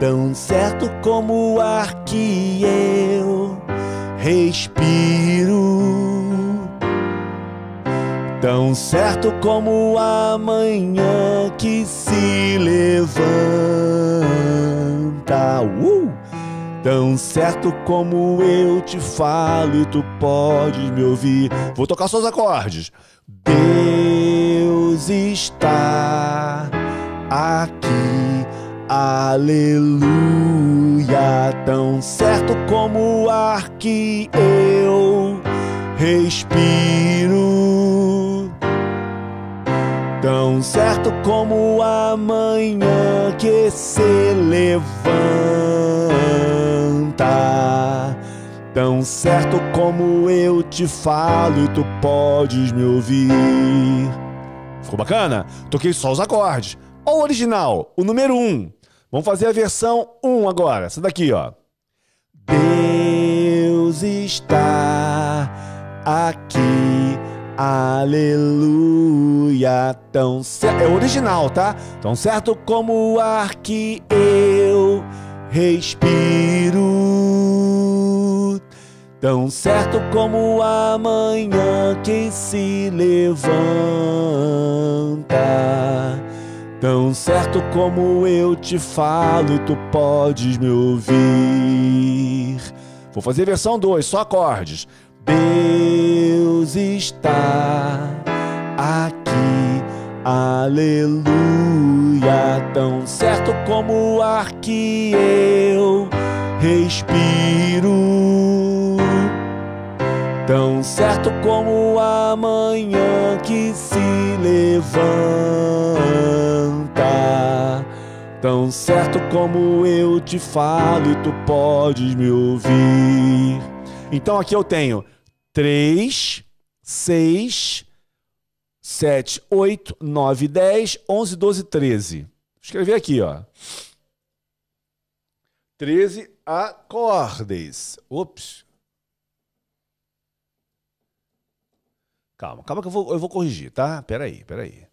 tão certo como o ar que eu respiro, tão certo como amanhã que se levanta. Uh! Tão certo como eu te falo e tu podes me ouvir. Vou tocar só os acordes. Deus está aqui, aleluia. Tão certo como o ar que eu respiro. Tão certo como amanhã que se levanta Tão certo como eu te falo e tu podes me ouvir. Ficou bacana? Toquei só os acordes. Olha o original, o número 1. Um. Vamos fazer a versão 1 um agora. Essa daqui, ó. Deus está aqui. Aleluia. Tão certo. É original, tá? Tão certo como o ar que eu respiro. Tão certo como amanhã que se levanta. Tão certo como eu te falo e tu podes me ouvir. Vou fazer versão 2, só acordes. Deus está aqui, aleluia, tão certo como o ar que eu respiro. Tão certo como amanhã que se levanta. Tão certo como eu te falo e tu podes me ouvir. Então aqui eu tenho 3, 6, 7, 8, 9, 10, 11, 12, 13. Vou escrever aqui, ó. 13 acordes. Ops. Calma, calma que eu vou, eu vou corrigir, tá? Peraí, peraí.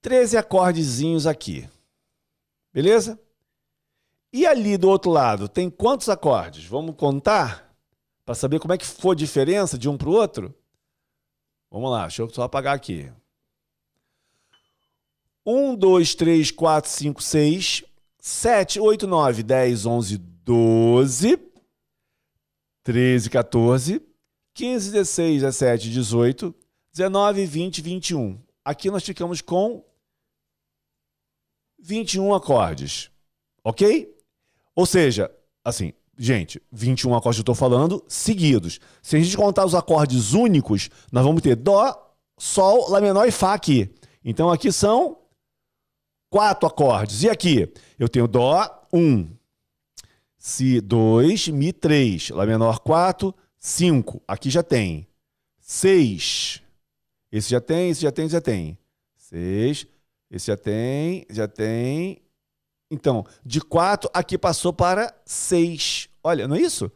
13 acordezinhos aqui. Beleza? E ali do outro lado, tem quantos acordes? Vamos contar? Para saber como é que foi a diferença de um para o outro? Vamos lá, deixa eu só apagar aqui. 1, 2, 3, 4, 5, 6, 7, 8, 9, 10, 11, 12, 13, 14, 15, 16, 17, 18, 19, 20, 21. Aqui nós ficamos com 21 acordes. Ok? Ou seja, assim, gente, 21 acordes eu estou falando seguidos. Se a gente contar os acordes únicos, nós vamos ter Dó, Sol, Lá menor e Fá aqui. Então aqui são quatro acordes. E aqui? Eu tenho Dó, 1. Um. Si, 2. Mi, 3. Lá menor, 4. 5. Aqui já tem. 6. Esse já tem, esse já tem, já tem. 6. Esse já tem, já tem. Então, de 4 aqui passou para 6. Olha, não é isso?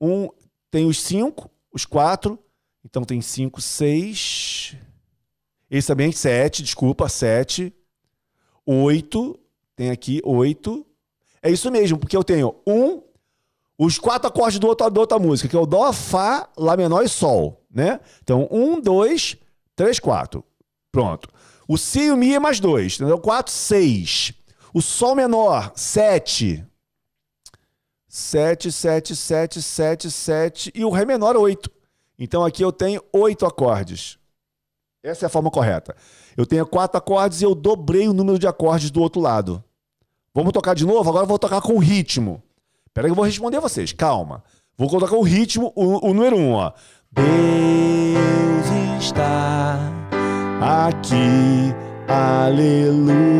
Um, tem os 5, os 4. Então tem 5, 6. Esse também, 7, desculpa, 7. 8. Tem aqui 8. É isso mesmo, porque eu tenho 1, os quatro acordes do outro, da outra música, que é o Dó, Fá, Lá menor e Sol, né? Então, 1, 2, 3, 4. Pronto. O Si e o Mi é mais 2, entendeu? 4, 6. O Sol menor, 7. 7, 7, 7, 7, 7. E o Ré menor, 8. Então aqui eu tenho 8 acordes. Essa é a forma correta. Eu tenho quatro acordes e eu dobrei o número de acordes do outro lado. Vamos tocar de novo? Agora eu vou tocar com ritmo. Pera que eu vou responder vocês. Calma. Vou colocar o ritmo, o, o número 1, um, ó. Deus está aqui Aleluia,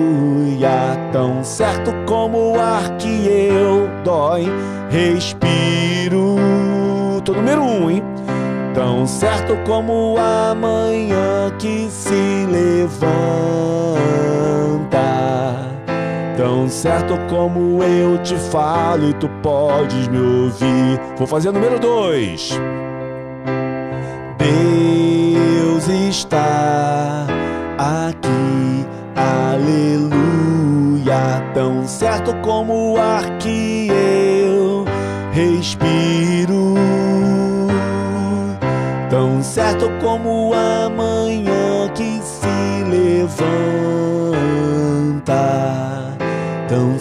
tão certo como o ar que eu dói, respiro. Tô número um, hein? Tão certo como a manhã que se levanta. Tão certo como eu te falo e tu podes me ouvir. Vou fazer número dois. Deus está aqui, aleluia, tão certo como o ar que eu respiro, tão certo como a manhã que se levanta,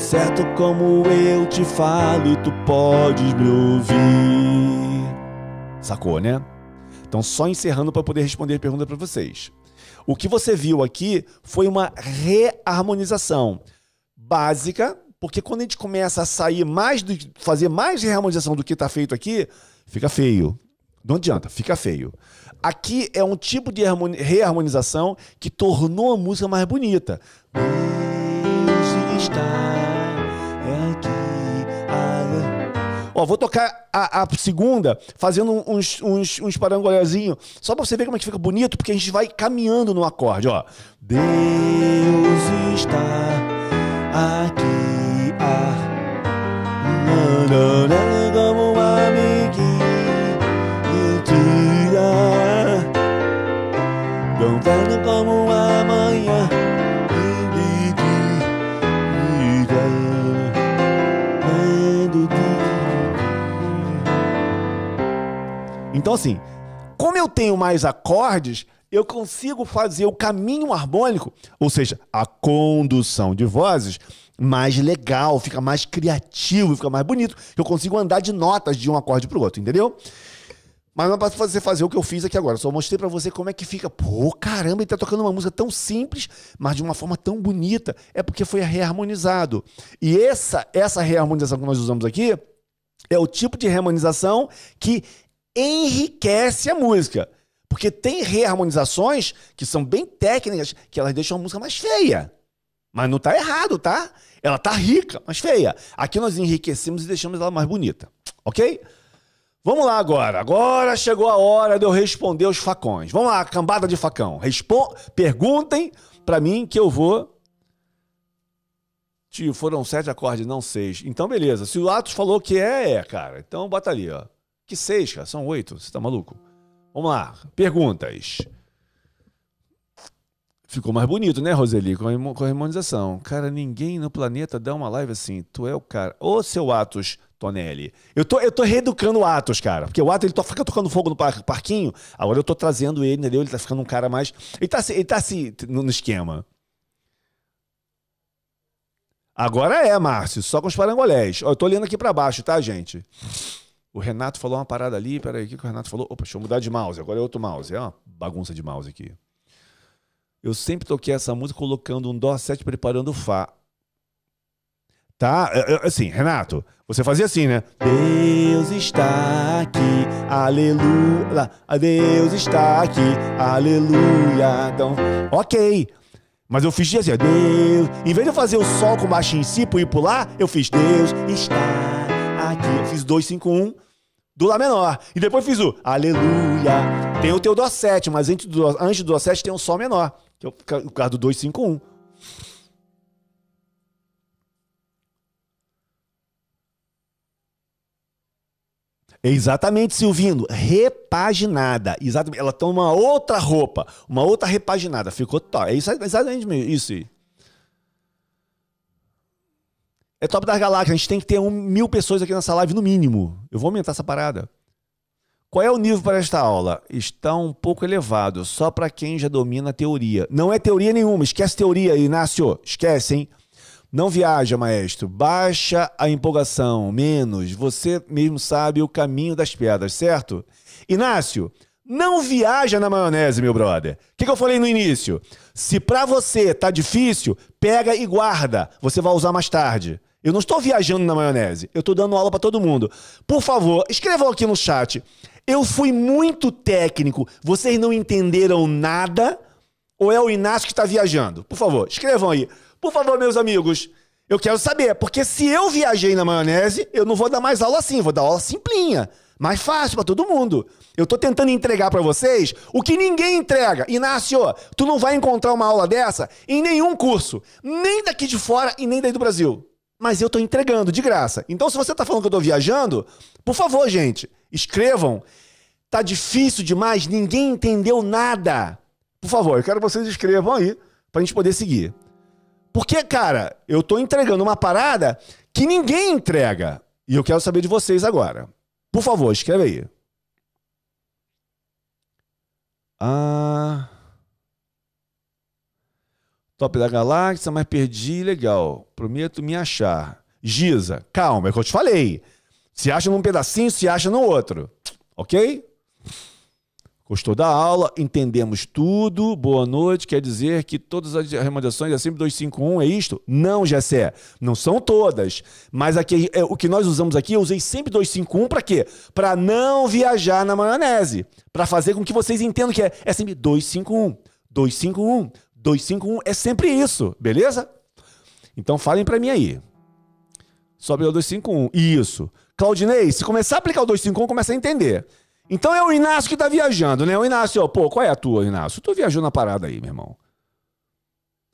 certo como eu te falo e tu podes me ouvir. Sacou, né? Então, só encerrando para poder responder a pergunta para vocês. O que você viu aqui foi uma reharmonização básica, porque quando a gente começa a sair mais do fazer mais reharmonização do que está feito aqui, fica feio. Não adianta, fica feio. Aqui é um tipo de reharmonização que tornou a música mais bonita. Ó, vou tocar a, a segunda fazendo uns, uns, uns parangolézinhos, só pra você ver como é que fica bonito, porque a gente vai caminhando no acorde, ó. Deus está aqui, ah, como um amiguinho, tira, cantando como Então, assim, como eu tenho mais acordes, eu consigo fazer o caminho harmônico, ou seja, a condução de vozes, mais legal, fica mais criativo, fica mais bonito. Eu consigo andar de notas de um acorde para o outro, entendeu? Mas não é para você fazer o que eu fiz aqui agora. Só mostrei para você como é que fica. Pô, caramba, ele tá tocando uma música tão simples, mas de uma forma tão bonita. É porque foi reharmonizado. E essa, essa reharmonização que nós usamos aqui é o tipo de reharmonização que enriquece a música. Porque tem reharmonizações que são bem técnicas, que elas deixam a música mais feia. Mas não tá errado, tá? Ela tá rica, mas feia. Aqui nós enriquecemos e deixamos ela mais bonita. Ok? Vamos lá agora. Agora chegou a hora de eu responder os facões. Vamos lá, cambada de facão. Respon Perguntem para mim que eu vou. Tio, foram sete acordes, não seis. Então, beleza. Se o Atos falou que é, é, cara. Então bota ali, ó. Que seis, cara? São oito. Você tá maluco? Vamos lá. Perguntas. Ficou mais bonito, né, Roseli? Com a, harmonização. Cara, ninguém no planeta dá uma live assim. Tu é o cara. Ô, seu Atos Tonelli. Eu tô, eu tô reeducando o Atos, cara. Porque o Atos, ele fica tocando fogo no par, parquinho. Agora eu tô trazendo ele, entendeu? Ele tá ficando um cara mais. Ele tá, ele tá assim, no, no esquema. Agora é, Márcio. Só com os parangolés. Ó, eu tô olhando aqui para baixo, tá, gente? O Renato falou uma parada ali, peraí, o que, que o Renato falou? Opa, deixa eu mudar de mouse, agora é outro mouse. É uma bagunça de mouse aqui. Eu sempre toquei essa música colocando um Dó 7 preparando o Fá. Tá? É, é, assim, Renato, você fazia assim, né? Deus está aqui, aleluia. Deus está aqui, aleluia. Então, ok. Mas eu fiz assim, Deus. Em vez de eu fazer o sol com baixo em si e pular, eu fiz Deus está aqui. Eu fiz 2, 5, 1 do Lá menor. E depois fiz o Aleluia. Tem o teu Dó 7, mas antes do, antes do Dó 7 tem um Sol menor, que é o caso do 251. Exatamente, Silvino. Repaginada. Exatamente. Ela tem uma outra roupa, uma outra repaginada. Ficou top. É exatamente isso. É top das galáxias. A gente tem que ter um, mil pessoas aqui nessa live no mínimo. Eu vou aumentar essa parada. Qual é o nível para esta aula? Está um pouco elevado, só para quem já domina a teoria. Não é teoria nenhuma, esquece teoria, Inácio. Esquece, hein? Não viaja, maestro. Baixa a empolgação, menos. Você mesmo sabe o caminho das pedras, certo? Inácio, não viaja na maionese, meu brother. O que, que, eu falei no início? Se para você tá difícil, pega e guarda. Você vai usar mais tarde. Eu não estou viajando na maionese. Eu estou dando aula para todo mundo. Por favor, escrevam aqui no chat. Eu fui muito técnico. Vocês não entenderam nada? Ou é o Inácio que está viajando? Por favor, escrevam aí. Por favor, meus amigos. Eu quero saber, porque se eu viajei na maionese, eu não vou dar mais aula assim, vou dar aula simplinha, mais fácil para todo mundo. Eu tô tentando entregar para vocês o que ninguém entrega. Inácio, tu não vai encontrar uma aula dessa em nenhum curso, nem daqui de fora e nem daí do Brasil mas eu estou entregando de graça. Então, se você está falando que eu estou viajando, por favor, gente, escrevam. Tá difícil demais, ninguém entendeu nada. Por favor, eu quero que vocês escrevam aí para a gente poder seguir. Porque, cara, eu estou entregando uma parada que ninguém entrega. E eu quero saber de vocês agora. Por favor, escreve aí. Ah. Top da galáxia, mas perdi, legal. Prometo me achar. Giza, calma, é o que eu te falei. Se acha num pedacinho, se acha no outro. Ok? Gostou da aula? Entendemos tudo. Boa noite. Quer dizer que todas as remunerações é sempre 251, é isto? Não, Gessé. Não são todas. Mas aqui, é, o que nós usamos aqui, eu usei sempre 251 para quê? Para não viajar na maionese. Para fazer com que vocês entendam que é, é sempre 251. 251. 251 é sempre isso, beleza? Então falem para mim aí. Sobe o 251. Isso. Claudinei, se começar a aplicar o 251, começa a entender. Então é o Inácio que tá viajando, né? O Inácio, ó, pô, qual é a tua, Inácio? Tu viajou na parada aí, meu irmão.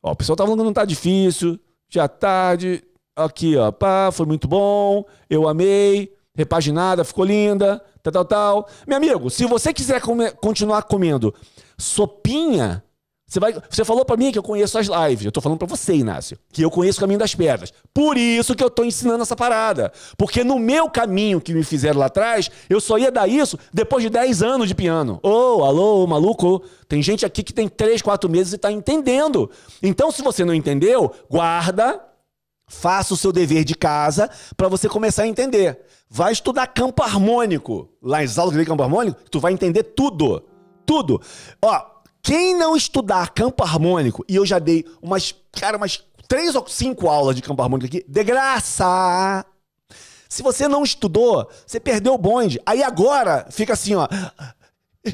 Ó, o pessoal tá falando que não tá difícil, já tarde. Aqui, ó, pá, foi muito bom, eu amei, repaginada, ficou linda, tal, tal, tal. Meu amigo, se você quiser continuar comendo sopinha você, vai, você falou para mim que eu conheço as lives. Eu tô falando para você, Inácio, que eu conheço o caminho das pedras. Por isso que eu tô ensinando essa parada. Porque no meu caminho que me fizeram lá atrás, eu só ia dar isso depois de 10 anos de piano. Ô, oh, alô, maluco. Tem gente aqui que tem 3, 4 meses e tá entendendo. Então, se você não entendeu, guarda, faça o seu dever de casa para você começar a entender. Vai estudar campo harmônico. Lá em aulas de campo harmônico, tu vai entender tudo. Tudo. Ó, quem não estudar campo harmônico, e eu já dei umas, cara, umas três ou cinco aulas de campo harmônico aqui, de graça. Se você não estudou, você perdeu o bonde. Aí agora fica assim, ó.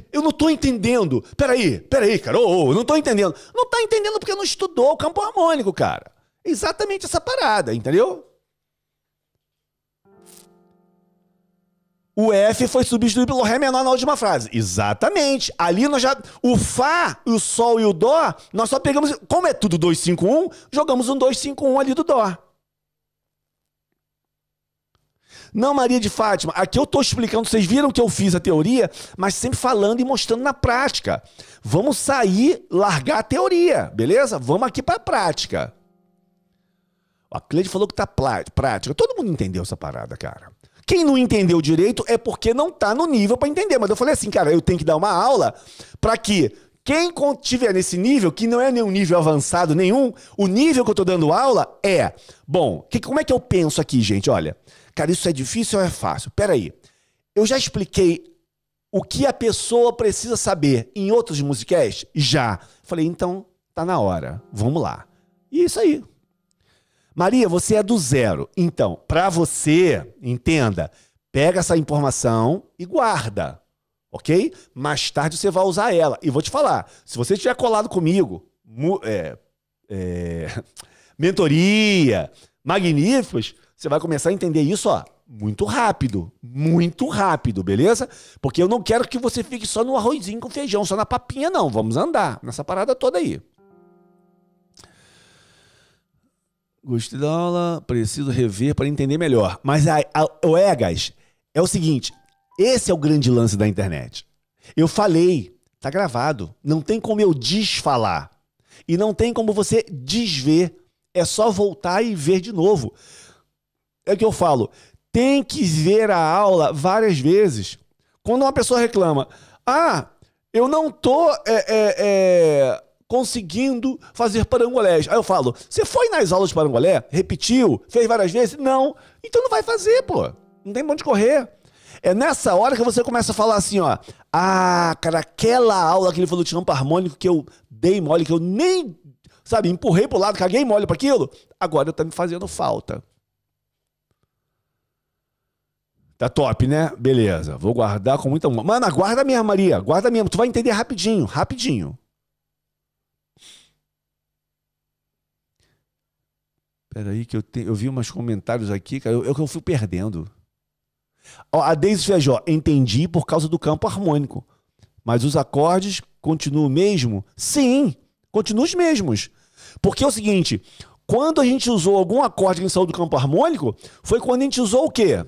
Eu não tô entendendo. Peraí, peraí, cara. Ô, oh, não tô entendendo. Não tá entendendo porque não estudou o campo harmônico, cara. Exatamente essa parada, entendeu? O F foi substituído pelo Ré menor na última frase. Exatamente. Ali nós já. O Fá, o Sol e o Dó, nós só pegamos. Como é tudo 251, jogamos um 251 ali do Dó. Não, Maria de Fátima, aqui eu estou explicando, vocês viram que eu fiz a teoria, mas sempre falando e mostrando na prática. Vamos sair, largar a teoria, beleza? Vamos aqui para a prática. A Cleide falou que tá prática. Todo mundo entendeu essa parada, cara. Quem não entendeu direito é porque não está no nível para entender. Mas eu falei assim, cara, eu tenho que dar uma aula para que quem estiver nesse nível, que não é nenhum nível avançado nenhum, o nível que eu estou dando aula é, bom, que, como é que eu penso aqui, gente? Olha, cara, isso é difícil ou é fácil? Peraí, eu já expliquei o que a pessoa precisa saber em outros musicais? Já. Falei, então tá na hora, vamos lá. E é isso aí. Maria, você é do zero. Então, para você, entenda, pega essa informação e guarda, ok? Mais tarde você vai usar ela. E vou te falar, se você estiver colado comigo, é, é, mentoria, magníficos, você vai começar a entender isso, ó, muito rápido, muito rápido, beleza? Porque eu não quero que você fique só no arrozinho com feijão, só na papinha, não. Vamos andar nessa parada toda aí. Gostei da aula, preciso rever para entender melhor. Mas a, a, o EGAS é o seguinte: Esse é o grande lance da internet. Eu falei, tá gravado. Não tem como eu desfalar. E não tem como você desver. É só voltar e ver de novo. É o que eu falo. Tem que ver a aula várias vezes. Quando uma pessoa reclama, ah, eu não tô é, é, é, conseguindo fazer parangolés. Aí eu falo, você foi nas aulas de parangolé? Repetiu? Fez várias vezes? Não. Então não vai fazer, pô. Não tem onde correr. É nessa hora que você começa a falar assim, ó. Ah, cara, aquela aula que ele falou de campo harmônico que eu dei mole, que eu nem, sabe, empurrei pro lado, caguei mole para aquilo. Agora tá me fazendo falta. Tá top, né? Beleza. Vou guardar com muita. Mano, guarda mesmo, Maria. Guarda mesmo. Tu vai entender rapidinho, rapidinho. Peraí, que eu, te... eu vi umas comentários aqui, cara. Eu, eu, eu fui perdendo. Ó, a Deise Feijó, entendi por causa do campo harmônico. Mas os acordes continuam o mesmo? Sim, continuam os mesmos. Porque é o seguinte, quando a gente usou algum acorde que saiu do campo harmônico, foi quando a gente usou o quê?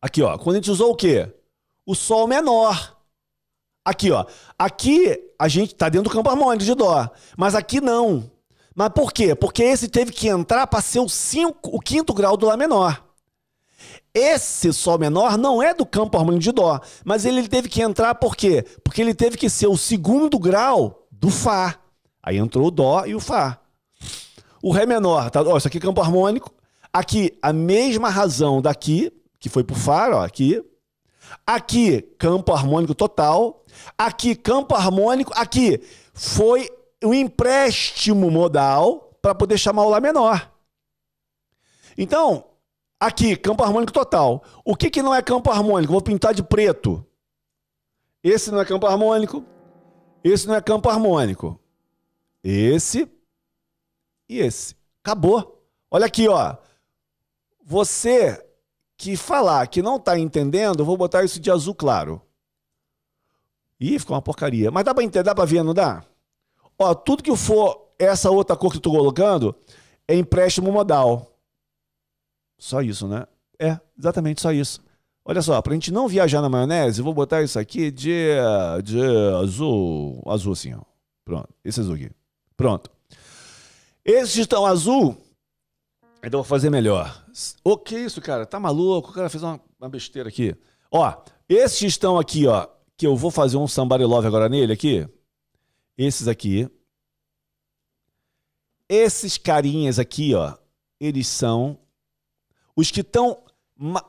Aqui, ó. Quando a gente usou o quê? O sol menor. Aqui, ó. Aqui a gente tá dentro do campo harmônico de dó, mas aqui não. Mas por quê? Porque esse teve que entrar para ser o, cinco, o quinto grau do lá menor. Esse Sol menor não é do campo harmônico de Dó, mas ele teve que entrar por quê? Porque ele teve que ser o segundo grau do Fá. Aí entrou o Dó e o Fá. O Ré menor, tá? Ó, isso aqui é campo harmônico. Aqui, a mesma razão daqui, que foi pro Fá, ó, aqui. Aqui, campo harmônico total. Aqui, campo harmônico. Aqui, foi o empréstimo modal para poder chamar o Lá menor. Então, Aqui, campo harmônico total. O que, que não é campo harmônico? Vou pintar de preto. Esse não é campo harmônico. Esse não é campo harmônico. Esse e esse. Acabou. Olha aqui, ó. Você que falar que não está entendendo, vou botar isso de azul claro. Ih, ficou uma porcaria. Mas dá para entender, dá para ver, não dá? Ó, tudo que for essa outra cor que eu tô colocando é empréstimo modal. Só isso, né? É, exatamente só isso. Olha só, para a gente não viajar na maionese, eu vou botar isso aqui de, de azul, azul assim, ó. Pronto, esse azul aqui. Pronto. Esse estão azul, então vou fazer melhor. O que isso, cara? Tá maluco? O cara fez uma, uma besteira aqui. Ó, esses estão aqui, ó, que eu vou fazer um somebody love agora nele aqui. Esses aqui. Esses carinhas aqui, ó, eles são os que estão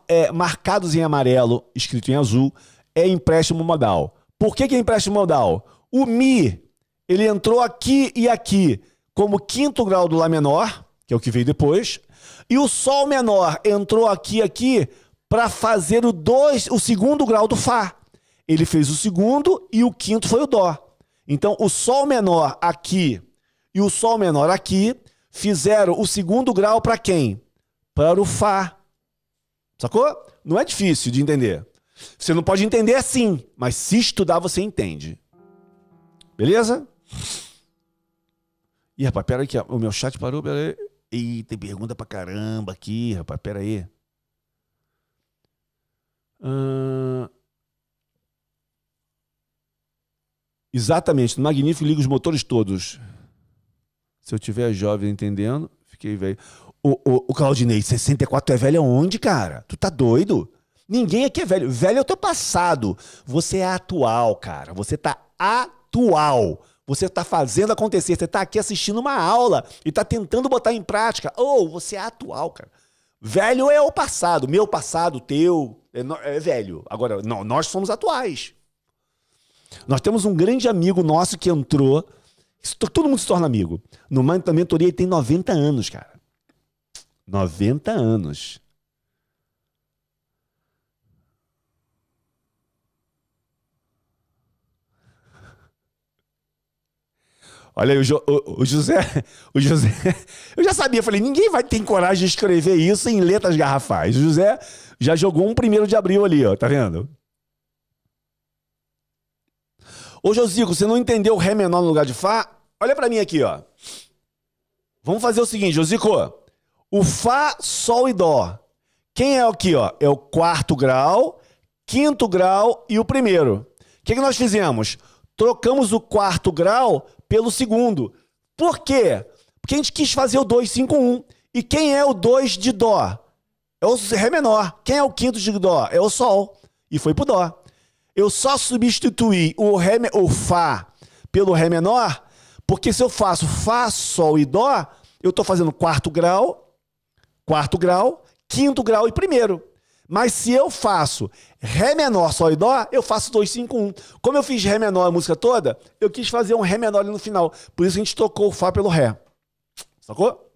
é, marcados em amarelo, escrito em azul, é empréstimo modal. Por que, que é empréstimo modal? O Mi, ele entrou aqui e aqui como quinto grau do Lá menor, que é o que veio depois, e o Sol menor entrou aqui e aqui para fazer o, dois, o segundo grau do Fá. Ele fez o segundo e o quinto foi o Dó. Então, o Sol menor aqui e o Sol menor aqui fizeram o segundo grau para quem? para o Fá. Sacou? Não é difícil de entender. Você não pode entender assim, mas se estudar você entende. Beleza? Ih, rapaz, pera aí que o meu chat parou. Pera aí. Ih, tem pergunta pra caramba aqui, rapaz, pera aí. Uh... Exatamente, no Magnífico liga os motores todos. Se eu tiver jovem entendendo, fiquei velho. O, o, o Claudinei, 64 é velho aonde, cara? Tu tá doido? Ninguém aqui é velho. Velho é o teu passado. Você é atual, cara. Você tá atual. Você tá fazendo acontecer. Você tá aqui assistindo uma aula e tá tentando botar em prática. Ou oh, você é atual, cara. Velho é o passado. Meu passado, teu, é, é velho. Agora, não, nós somos atuais. Nós temos um grande amigo nosso que entrou. Todo mundo se torna amigo. Numa mentoria ele tem 90 anos, cara. 90 anos. Olha aí, o, jo, o, o, José. O José. Eu já sabia, falei, ninguém vai ter coragem de escrever isso em letras garrafais. O José já jogou um primeiro de abril ali, ó, tá vendo? Ô, Josico, você não entendeu o Ré menor no lugar de Fá? Olha para mim aqui, ó. Vamos fazer o seguinte, Josico. O Fá, Sol e Dó. Quem é aqui, ó? É o quarto grau, quinto grau e o primeiro. O que, que nós fizemos? Trocamos o quarto grau pelo segundo. Por quê? Porque a gente quis fazer o 2, 5, 1. E quem é o 2 de Dó? É o Ré menor. Quem é o quinto de Dó? É o Sol. E foi pro Dó. Eu só substituí o, ré, o Fá pelo Ré menor, porque se eu faço Fá, Sol e Dó, eu estou fazendo quarto grau, quarto grau, quinto grau e primeiro. Mas se eu faço Ré menor, Sol e Dó, eu faço 2, 5, 1. Como eu fiz Ré menor a música toda, eu quis fazer um Ré menor ali no final. Por isso a gente tocou o Fá pelo Ré. Sacou?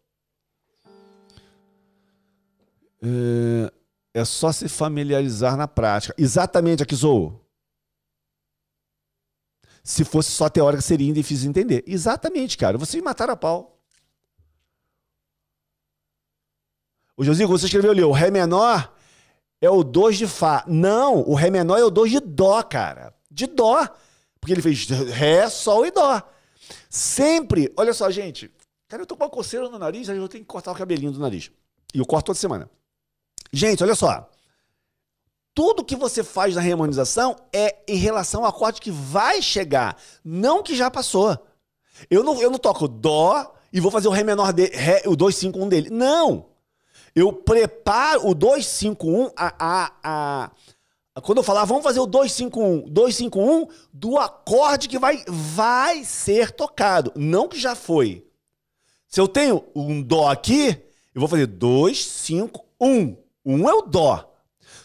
É, é só se familiarizar na prática. Exatamente, Akizou. Se fosse só teórica, seria difícil de entender. Exatamente, cara. Vocês mataram a pau. O Josico, você escreveu ali, o Ré menor é o 2 de Fá. Não, o Ré menor é o 2 de Dó, cara. De Dó. Porque ele fez Ré, Sol e Dó. Sempre, olha só, gente. Cara, eu tô com uma coceira no nariz, aí eu tenho que cortar o cabelinho do nariz. E eu corto toda semana. Gente, olha só. Tudo que você faz na reharmonização é em relação ao acorde que vai chegar, não que já passou. Eu não, eu não toco Dó e vou fazer o Ré menor dele, ré, o 251 dele. Não! Eu preparo o 251 a, a, a, a quando eu falar, vamos fazer o 251, 251 do acorde que vai, vai ser tocado, não que já foi. Se eu tenho um Dó aqui, eu vou fazer 2, 5, 1. 1 é o Dó.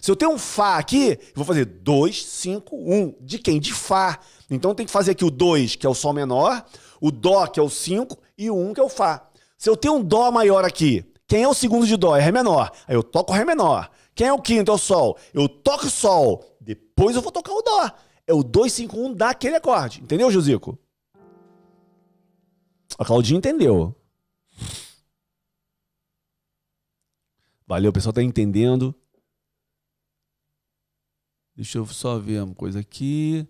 Se eu tenho um Fá aqui, vou fazer 2, 5, 1. De quem? De Fá. Então tem que fazer aqui o 2, que é o Sol menor, o Dó, que é o 5, e o 1, que é o Fá. Se eu tenho um Dó maior aqui, quem é o segundo de Dó? É Ré menor. Aí eu toco o Ré menor. Quem é o quinto? É o Sol. Eu toco o Sol. Depois eu vou tocar o Dó. É o 2, 5, 1 daquele acorde. Entendeu, Josico? A Claudinha entendeu. Valeu, o pessoal tá entendendo. Deixa eu só ver uma coisa aqui.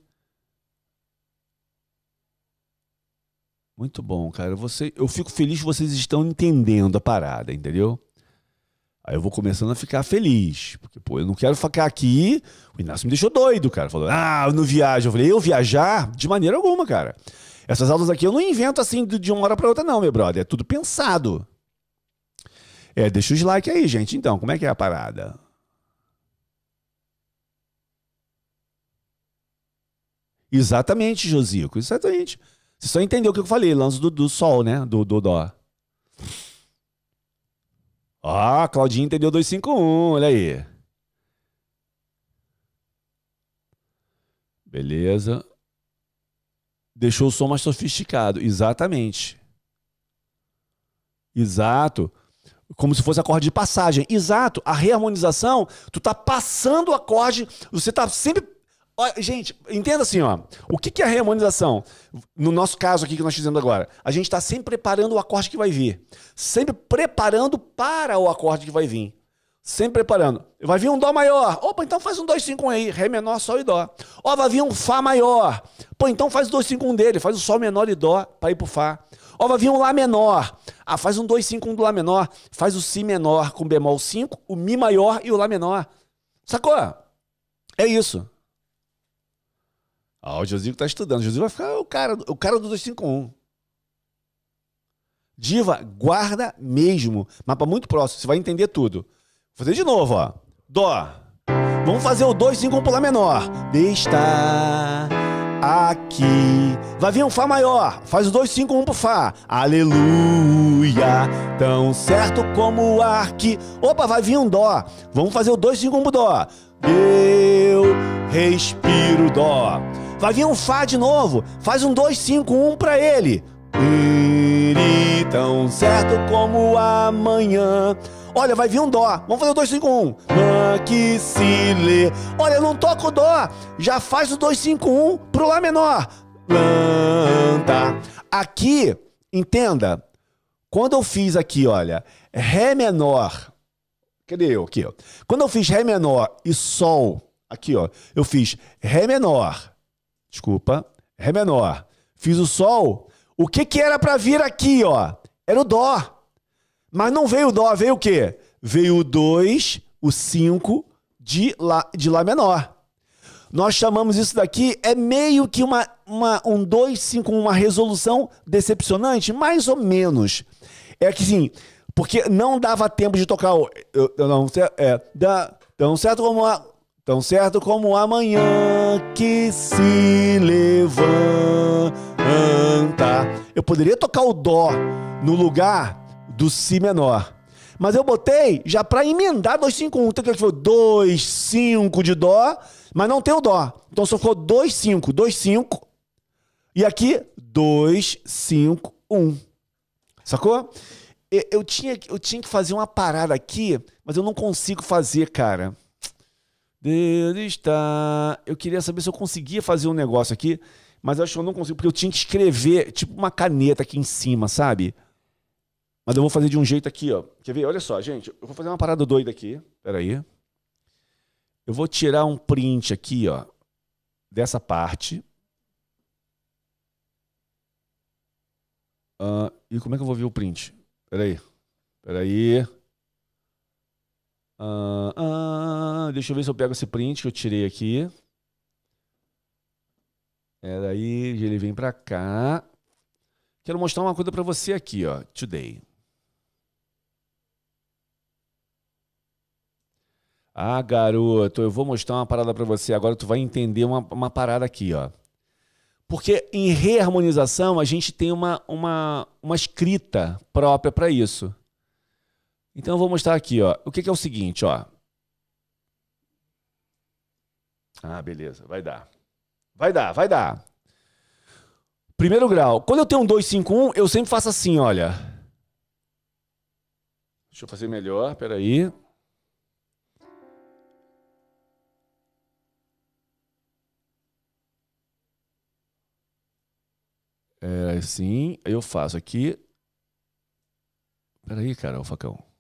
Muito bom, cara. Você, eu fico feliz que vocês estão entendendo a parada, entendeu? Aí eu vou começando a ficar feliz. Porque, pô, eu não quero ficar aqui. O Inácio me deixou doido, cara. Falou, ah, eu não viajo. Eu falei, eu viajar? De maneira alguma, cara. Essas aulas aqui eu não invento assim de uma hora para outra, não, meu brother. É tudo pensado. É, deixa os like aí, gente. Então, como é que é a parada? Exatamente, Josico, exatamente. Você só entendeu o que eu falei, lance do, do sol, né? Do, do dó. Ah, Claudinho entendeu 251, olha aí. Beleza. Deixou o som mais sofisticado. Exatamente. Exato como se fosse acorde de passagem. Exato, a reharmonização, tu tá passando o acorde, você tá sempre Gente, entenda assim, ó. O que é a reharmonização? No nosso caso aqui que nós fizemos agora, a gente está sempre preparando o acorde que vai vir. Sempre preparando para o acorde que vai vir. Sempre preparando. Vai vir um Dó maior. Opa, então faz um 2, 5, 1 aí. Ré menor, Sol e Dó. Ó, vai vir um Fá maior. Pô, então faz o 2, 5, 1 dele. Faz o Sol menor e Dó para ir pro Fá. Ó, vai vir um Lá menor. Ah, faz um 2, 5, 1 do Lá menor. Faz o Si menor com bemol 5, o Mi maior e o Lá menor. Sacou? É isso. Ah, o Josico tá estudando. O Josico vai ficar o cara, o cara do 251. Diva, guarda mesmo. Mapa muito próximo, você vai entender tudo. Vou fazer de novo, ó. Dó. Vamos fazer o 2, 5, 1 Lá menor. Está aqui. Vai vir um Fá maior. Faz o 2, 5, 1 pro Fá. Aleluia. Tão certo como o ar que. Opa, vai vir um Dó. Vamos fazer o 2, 5, 1 pro Dó. Eu respiro Dó. Vai vir um Fá de novo. Faz um 2, 5, 1 pra ele. Ele tão certo como amanhã. Olha, vai vir um Dó. Vamos fazer o 2, 5, 1. Que se lê. Olha, eu não toco Dó. Já faz o 2, 5, 1 pro Lá menor. Planta. Aqui, entenda. Quando eu fiz aqui, olha, Ré menor. Cadê eu aqui? Ó. Quando eu fiz Ré menor e Sol, aqui, ó, eu fiz Ré menor. Desculpa, Ré menor. Fiz o Sol. O que que era para vir aqui, ó? Era o Dó. Mas não veio o Dó, veio o quê? Veio o 2 o 5 de lá, de lá menor. Nós chamamos isso daqui, é meio que uma, uma, um 2, 5, uma resolução decepcionante, mais ou menos. É que sim, porque não dava tempo de tocar o. Eu, eu não, é, tão certo como a, tão certo como amanhã que se levanta. Eu poderia tocar o dó no lugar do si menor. Mas eu botei já para emendar 251. Então que foi 2 5 de dó, mas não tem o dó. Então só ficou 2 5, 2 5. E aqui 2 5 1. Sacou? Eu tinha, eu tinha que fazer uma parada aqui, mas eu não consigo fazer, cara. Deus está. Eu queria saber se eu conseguia fazer um negócio aqui, mas acho que eu não consigo, porque eu tinha que escrever, tipo uma caneta aqui em cima, sabe? Mas eu vou fazer de um jeito aqui, ó. Quer ver? Olha só, gente. Eu vou fazer uma parada doida aqui. Pera aí. Eu vou tirar um print aqui, ó. Dessa parte. Uh, e como é que eu vou ver o print? Peraí. Peraí. Uh, uh, deixa eu ver se eu pego esse print que eu tirei aqui. Peraí, ele vem pra cá. Quero mostrar uma coisa para você aqui, ó. Today. Ah, garoto, eu vou mostrar uma parada para você. Agora tu vai entender uma, uma parada aqui, ó. Porque em reharmonização a gente tem uma, uma, uma escrita própria para isso. Então eu vou mostrar aqui, ó. O que, que, é o seguinte, ó. Ah, beleza, vai dar. Vai dar, vai dar. Primeiro grau. Quando eu tenho um 251, eu sempre faço assim, olha. Deixa eu fazer melhor, peraí. É assim, eu faço aqui. Peraí, cara, o facão.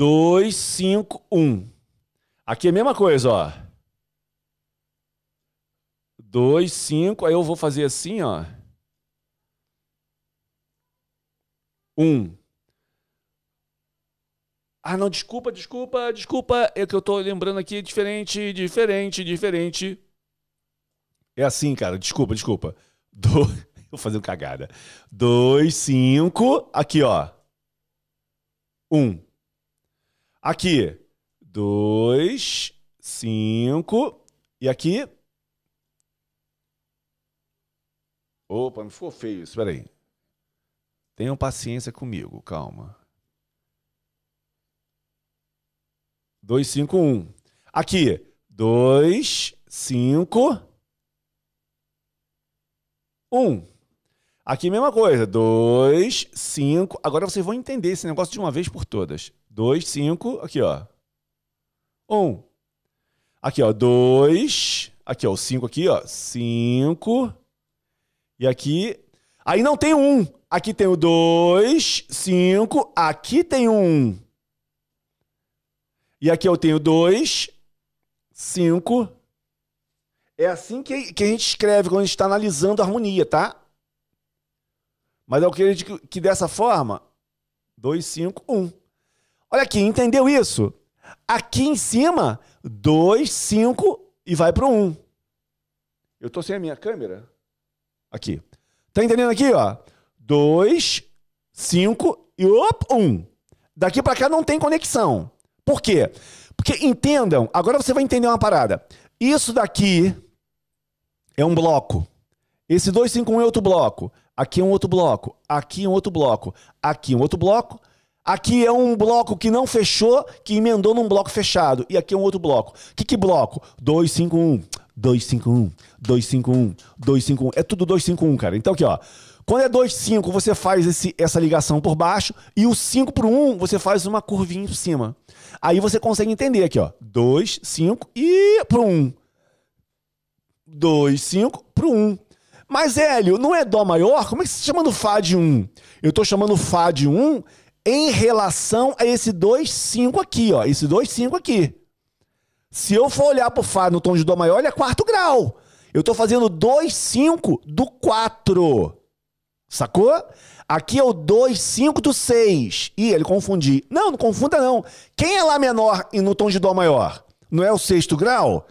Dois, cinco, um. Aqui é a mesma coisa, ó. Dois, cinco, aí eu vou fazer assim, ó. Um. Ah, não, desculpa, desculpa, desculpa. É que eu tô lembrando aqui diferente, diferente, diferente. É assim, cara. Desculpa, desculpa. Do... Vou fazer uma cagada. Dois, cinco. Aqui, ó. Um. Aqui. Dois, cinco. E aqui. Opa, não ficou feio. Espera aí. Tenham paciência comigo, calma. 2, 5, 1. Aqui, 2, 5, 1. Aqui, mesma coisa. 2, 5. Agora vocês vão entender esse negócio de uma vez por todas. 2, 5. Aqui, ó. 1. Aqui, ó. 2. Aqui, ó. O 5 aqui, ó. 5. E aqui. Aí não tem um. Aqui tem o 2, 5. Aqui tem um. E aqui eu tenho 2, 5. É assim que, que a gente escreve quando a gente está analisando a harmonia, tá? Mas eu queria que, que dessa forma, 2, 5, 1. Olha aqui, entendeu isso? Aqui em cima, 2, 5 e vai para o 1. Eu estou sem a minha câmera. Aqui. Tá entendendo aqui, ó? 2, 5 e op, 1. Daqui para cá não tem conexão. Por quê? Porque entendam, agora você vai entender uma parada. Isso daqui é um bloco. Esse 251 é outro bloco. Aqui é um outro bloco. Aqui é um outro bloco. Aqui é um outro bloco. Aqui é um bloco que não fechou, que emendou num bloco fechado. E aqui é um outro bloco. Que que bloco? 251, 251, 251, 251. É tudo 251, cara. Então aqui, ó. Quando é 2, 5, você faz esse, essa ligação por baixo. E o 5 por 1, você faz uma curvinha por cima. Aí você consegue entender aqui, ó. 2, 5 e pro 1. 2, 5 pro 1. Mas, Hélio, não é Dó maior? Como é que você está chamando Fá de 1? Eu estou chamando Fá de 1 em relação a esse 2, 5 aqui, ó. Esse 2, 5 aqui. Se eu for olhar pro Fá no tom de Dó maior, ele é quarto grau. Eu estou fazendo 2, 5 do 4. Sacou? Aqui é o 2, 5 do 6. Ih, ele confundi. Não, não confunda não. Quem é Lá menor e no tom de Dó maior? Não é o sexto grau?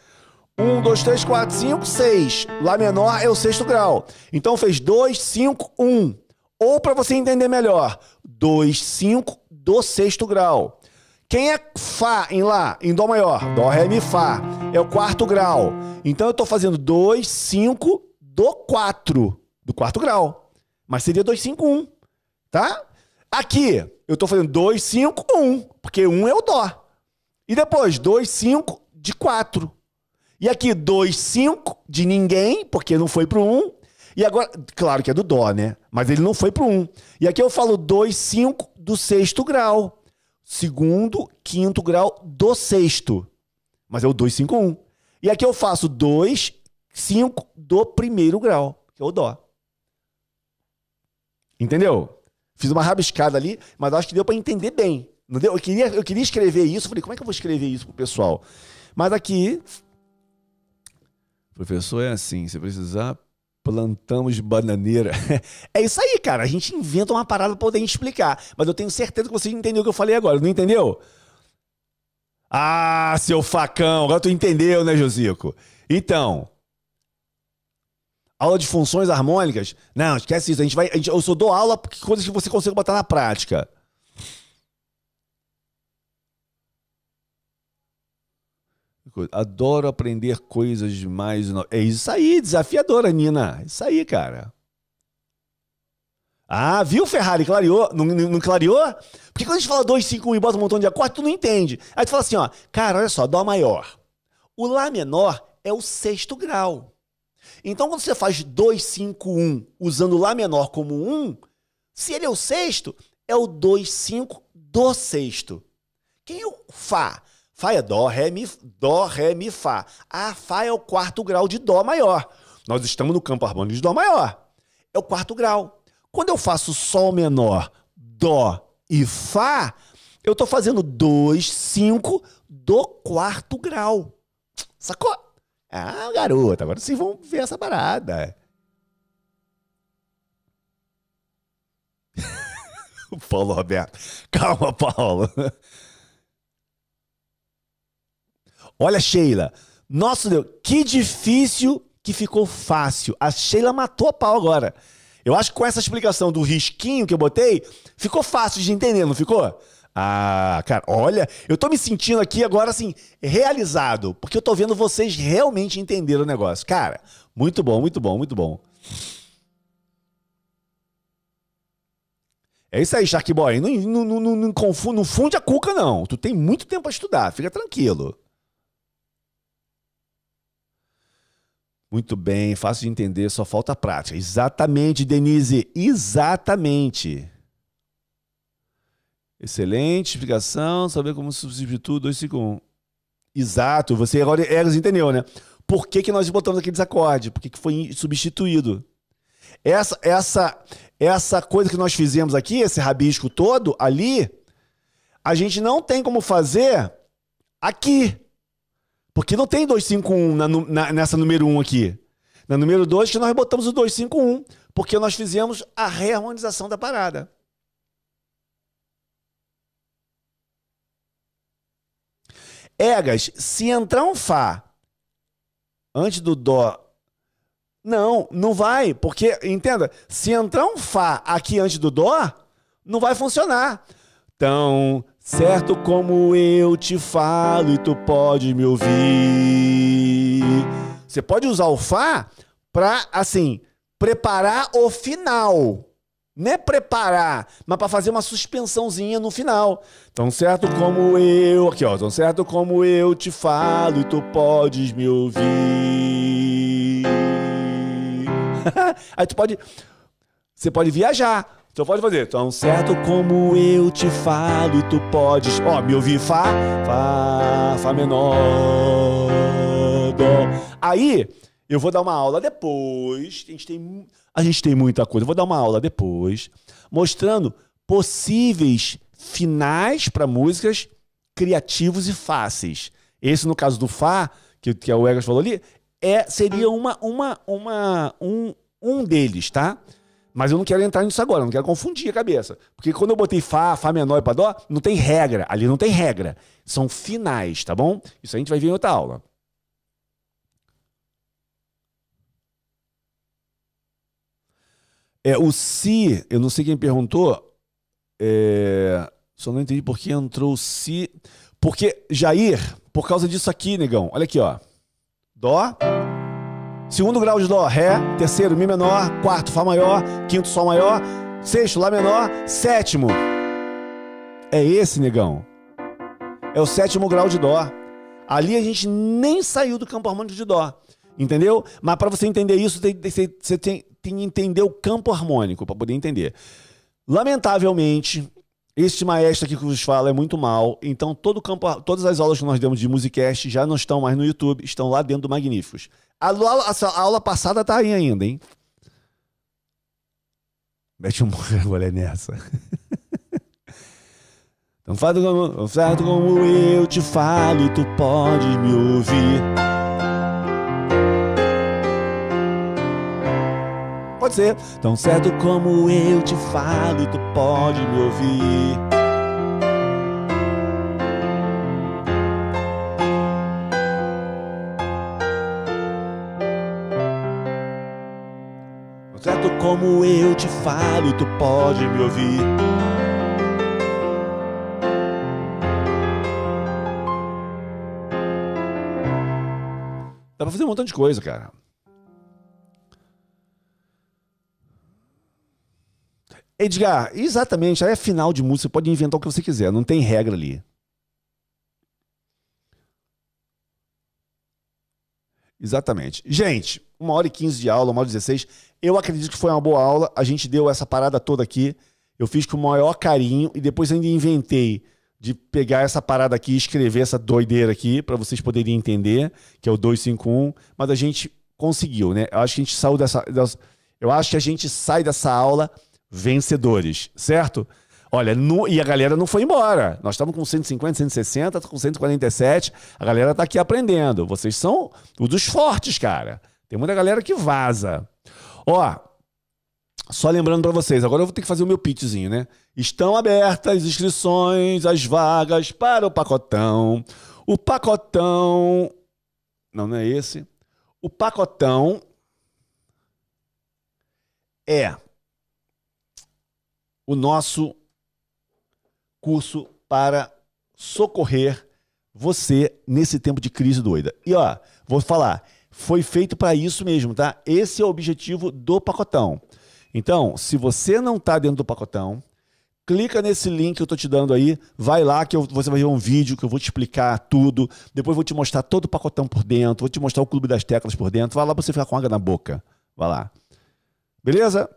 1, 2, 3, 4, 5, 6. Lá menor é o sexto grau. Então fez 2, 5, 1. Ou para você entender melhor, 2, 5 do sexto grau. Quem é Fá em Lá, em Dó maior? Dó, Ré, Mi, Fá. É o quarto grau. Então eu estou fazendo 2, 5 do 4. Do quarto grau. Mas seria 2, 5, 1. Tá? Aqui, eu estou fazendo 2, 5, 1. Porque 1 é o Dó. E depois, 2, 5 de 4. E aqui, 2, 5 de ninguém, porque não foi pro 1. E agora, claro que é do Dó, né? Mas ele não foi pro 1. E aqui eu falo 2, 5 do sexto grau. Segundo, quinto grau do sexto. Mas é o 2, 5, 1. E aqui eu faço 2, 5 do primeiro grau, que é o Dó. Entendeu? Fiz uma rabiscada ali, mas acho que deu para entender bem. Não deu? Eu, queria, eu queria escrever isso, falei, como é que eu vou escrever isso pro pessoal? Mas aqui Professor, é assim, se precisar, plantamos bananeira. é isso aí, cara. A gente inventa uma parada pra poder explicar. Mas eu tenho certeza que você entendeu o que eu falei agora, não entendeu? Ah, seu facão, agora tu entendeu, né, Josico? Então, aula de funções harmônicas? Não, esquece isso. A gente vai, a gente, eu só dou aula coisas que você consegue botar na prática. Adoro aprender coisas mais. No... É isso aí, desafiadora, Nina. Isso aí, cara. Ah, viu, Ferrari? Clareou? Não, não clareou? Porque quando a gente fala 2, 5, 1 e bota um montão de acordes, tu não entende. Aí tu fala assim, ó, cara, olha só, Dó maior. O Lá menor é o sexto grau. Então, quando você faz 2, 5, 1 usando o Lá menor como 1, se ele é o sexto, é o 2, 5 do sexto. Quem é o Fá? Fá é Dó, Ré, Mi, Dó, Ré, Mi, Fá. A Fá é o quarto grau de Dó maior. Nós estamos no campo harmônico de Dó maior. É o quarto grau. Quando eu faço Sol menor, Dó e Fá, eu estou fazendo 2, 5 do quarto grau. Sacou? Ah, garota, agora vocês vão ver essa parada. Paulo Roberto. Calma, Paulo. Olha, Sheila. Nossa Deus, que difícil que ficou fácil. A Sheila matou a pau agora. Eu acho que com essa explicação do risquinho que eu botei, ficou fácil de entender, não ficou? Ah, cara, olha, eu tô me sentindo aqui agora assim, realizado, porque eu tô vendo vocês realmente entenderam o negócio. Cara, muito bom, muito bom, muito bom. É isso aí, Shark Boy. Não, não, não, não, não, funde a cuca, não. Tu tem muito tempo a estudar, fica tranquilo. Muito bem, fácil de entender, só falta prática. Exatamente, Denise, exatamente. Excelente explicação, saber como substitui 251. Exato, você agora entendeu, né? Por que, que nós botamos aquele desacorde? Por que, que foi substituído? Essa, essa, essa coisa que nós fizemos aqui, esse rabisco todo ali, a gente não tem como fazer aqui. Porque não tem 251 na, na, nessa número 1 aqui. Na número 2 que nós botamos o 251, porque nós fizemos a reharmonização da parada. Egas, se entrar um Fá antes do Dó. Não, não vai, porque, entenda, se entrar um Fá aqui antes do Dó, não vai funcionar. Então, Certo como eu te falo e tu pode me ouvir. Você pode usar o Fá para, assim, preparar o final. Não é preparar, mas para fazer uma suspensãozinha no final. Tão certo como eu, aqui ó, tão certo como eu te falo e tu podes me ouvir. Aí tu pode, você pode viajar. Então pode fazer. Tão certo como eu te falo e tu podes. Ó, me ouvir Fá, Fá, Fá menor, Dó. Aí, eu vou dar uma aula depois. A gente tem, a gente tem muita coisa. Eu vou dar uma aula depois, mostrando possíveis finais para músicas criativos e fáceis. Esse, no caso do Fá, que, que o Egas falou ali, é, seria uma, uma, uma, um, um deles, tá? Mas eu não quero entrar nisso agora, não quero confundir a cabeça. Porque quando eu botei Fá, Fá menor e Pá Dó, não tem regra. Ali não tem regra. São finais, tá bom? Isso a gente vai ver em outra aula. É, o Si, eu não sei quem perguntou, é, só não entendi por que entrou o Si. Porque, Jair, por causa disso aqui, negão, olha aqui, ó. Dó, segundo grau de Dó, Ré, terceiro, Mi menor, quarto, Fá maior, quinto, Sol maior, sexto, Lá menor, sétimo. É esse, negão. É o sétimo grau de Dó. Ali a gente nem saiu do campo harmônico de Dó. Entendeu? Mas para você entender isso, você tem, que entender o campo harmônico para poder entender. Lamentavelmente, este maestro aqui que vos fala é muito mal, então todo campo, todas as aulas que nós demos de Musicast já não estão mais no YouTube, estão lá dentro do Magníficos. A aula, a aula passada tá aí ainda, hein? Mete um agora nessa. Tão como, certo como eu te falo tu pode me ouvir. Pode ser. Tão certo como eu te falo tu pode me ouvir. Como eu te falo tu pode me ouvir. Dá pra fazer um montão de coisa, cara. Edgar, exatamente, aí é final de música, você pode inventar o que você quiser, não tem regra ali. Exatamente. Gente, uma hora e quinze de aula, uma hora e dezesseis. Eu acredito que foi uma boa aula. A gente deu essa parada toda aqui. Eu fiz com o maior carinho e depois ainda inventei de pegar essa parada aqui e escrever essa doideira aqui para vocês poderem entender, que é o 251, mas a gente conseguiu, né? Eu acho que a gente saiu dessa, dessa eu acho que a gente sai dessa aula vencedores, certo? Olha, no, e a galera não foi embora. Nós estamos com 150, 160, com 147. A galera está aqui aprendendo. Vocês são o dos fortes, cara. Tem muita galera que vaza. Ó, só lembrando para vocês, agora eu vou ter que fazer o meu pitchzinho, né? Estão abertas as inscrições, as vagas para o pacotão. O pacotão. Não, não é esse. O pacotão é o nosso curso para socorrer você nesse tempo de crise doida. E ó, vou falar, foi feito para isso mesmo, tá? Esse é o objetivo do pacotão. Então, se você não está dentro do pacotão, clica nesse link que eu estou te dando aí, vai lá que eu, você vai ver um vídeo que eu vou te explicar tudo, depois vou te mostrar todo o pacotão por dentro, vou te mostrar o clube das teclas por dentro, vai lá para você ficar com água na boca. Vai lá. Beleza?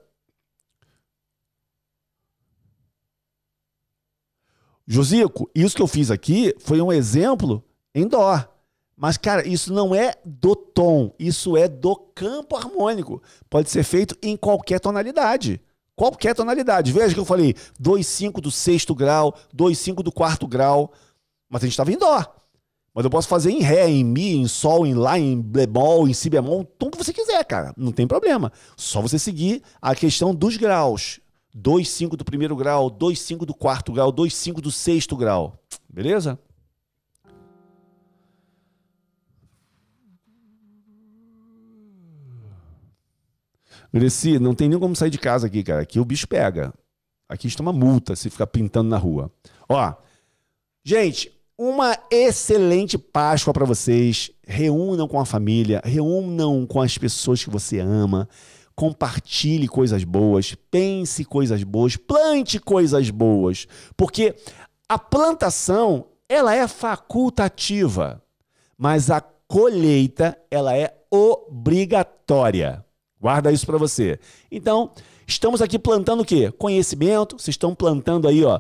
Josico, isso que eu fiz aqui foi um exemplo em dó. Mas, cara, isso não é do tom, isso é do campo harmônico. Pode ser feito em qualquer tonalidade. Qualquer tonalidade. Veja que eu falei 2,5 do sexto grau, 2,5 do quarto grau. Mas a gente estava em dó. Mas eu posso fazer em ré, em mi, em sol, em lá, em bemol, em si bemol, o tom que você quiser, cara. Não tem problema. Só você seguir a questão dos graus. 2,5 do primeiro grau, 2,5 do quarto grau, 2,5 do sexto grau. Beleza? Greci, não tem nem como sair de casa aqui, cara. Aqui o bicho pega. Aqui a gente toma multa se ficar pintando na rua. Ó, gente, uma excelente Páscoa para vocês. Reúnam com a família, reúnam com as pessoas que você ama compartilhe coisas boas, pense coisas boas, plante coisas boas, porque a plantação ela é facultativa, mas a colheita ela é obrigatória. Guarda isso para você. Então, estamos aqui plantando o quê? Conhecimento. Vocês estão plantando aí, ó,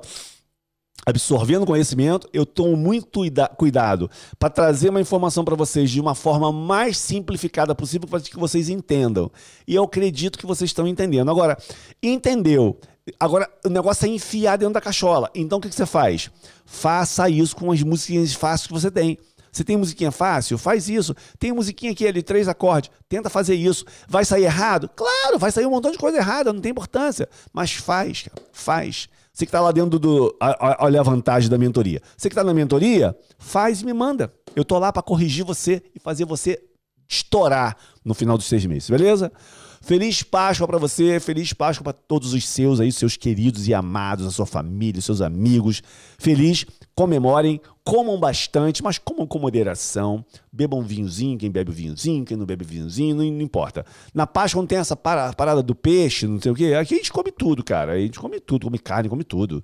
absorvendo conhecimento, eu tomo muito cuidado para trazer uma informação para vocês de uma forma mais simplificada possível para que vocês entendam. E eu acredito que vocês estão entendendo. Agora, entendeu? Agora, o negócio é enfiar dentro da cachola. Então, o que, que você faz? Faça isso com as músicas fáceis que você tem. Você tem musiquinha fácil? Faz isso. Tem musiquinha aqui ali, três acordes. Tenta fazer isso. Vai sair errado? Claro, vai sair um montão de coisa errada, não tem importância. Mas faz, cara. Faz. Você que está lá dentro do. Olha a vantagem da mentoria. Você que está na mentoria, faz e me manda. Eu tô lá para corrigir você e fazer você estourar no final dos seis meses, beleza? Feliz Páscoa para você, feliz Páscoa para todos os seus aí, seus queridos e amados, a sua família, seus amigos. Feliz, comemorem, comam bastante, mas comam com moderação. Bebam vinhozinho, quem bebe vinhozinho, quem não bebe vinhozinho, não, não importa. Na Páscoa não tem essa parada do peixe, não sei o quê. Aqui a gente come tudo, cara. A gente come tudo, come carne, come tudo.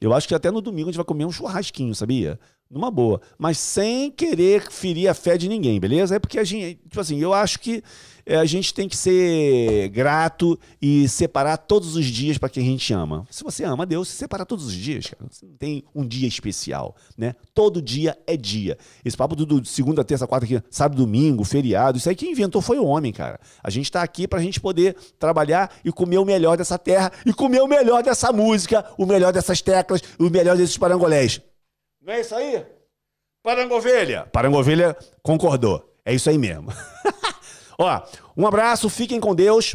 Eu acho que até no domingo a gente vai comer um churrasquinho, sabia? Numa boa. Mas sem querer ferir a fé de ninguém, beleza? É porque a gente, tipo assim, eu acho que é, a gente tem que ser grato e separar todos os dias para quem a gente ama. Se você ama Deus, você separa todos os dias, cara. Você não tem um dia especial, né? Todo dia é dia. Esse papo do, do segunda, terça, quarta, aqui, sábado, domingo, feriado, isso aí quem inventou foi o homem, cara. A gente está aqui para a gente poder trabalhar e comer o melhor dessa terra e comer o melhor dessa música, o melhor dessas teclas, o melhor desses parangolés. Não é isso aí? Parangovelha. Parangovelha concordou. É isso aí mesmo. Ó, um abraço, fiquem com Deus.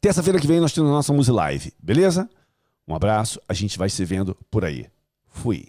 Terça-feira que vem nós temos a nossa Muse Live, beleza? Um abraço, a gente vai se vendo por aí. Fui.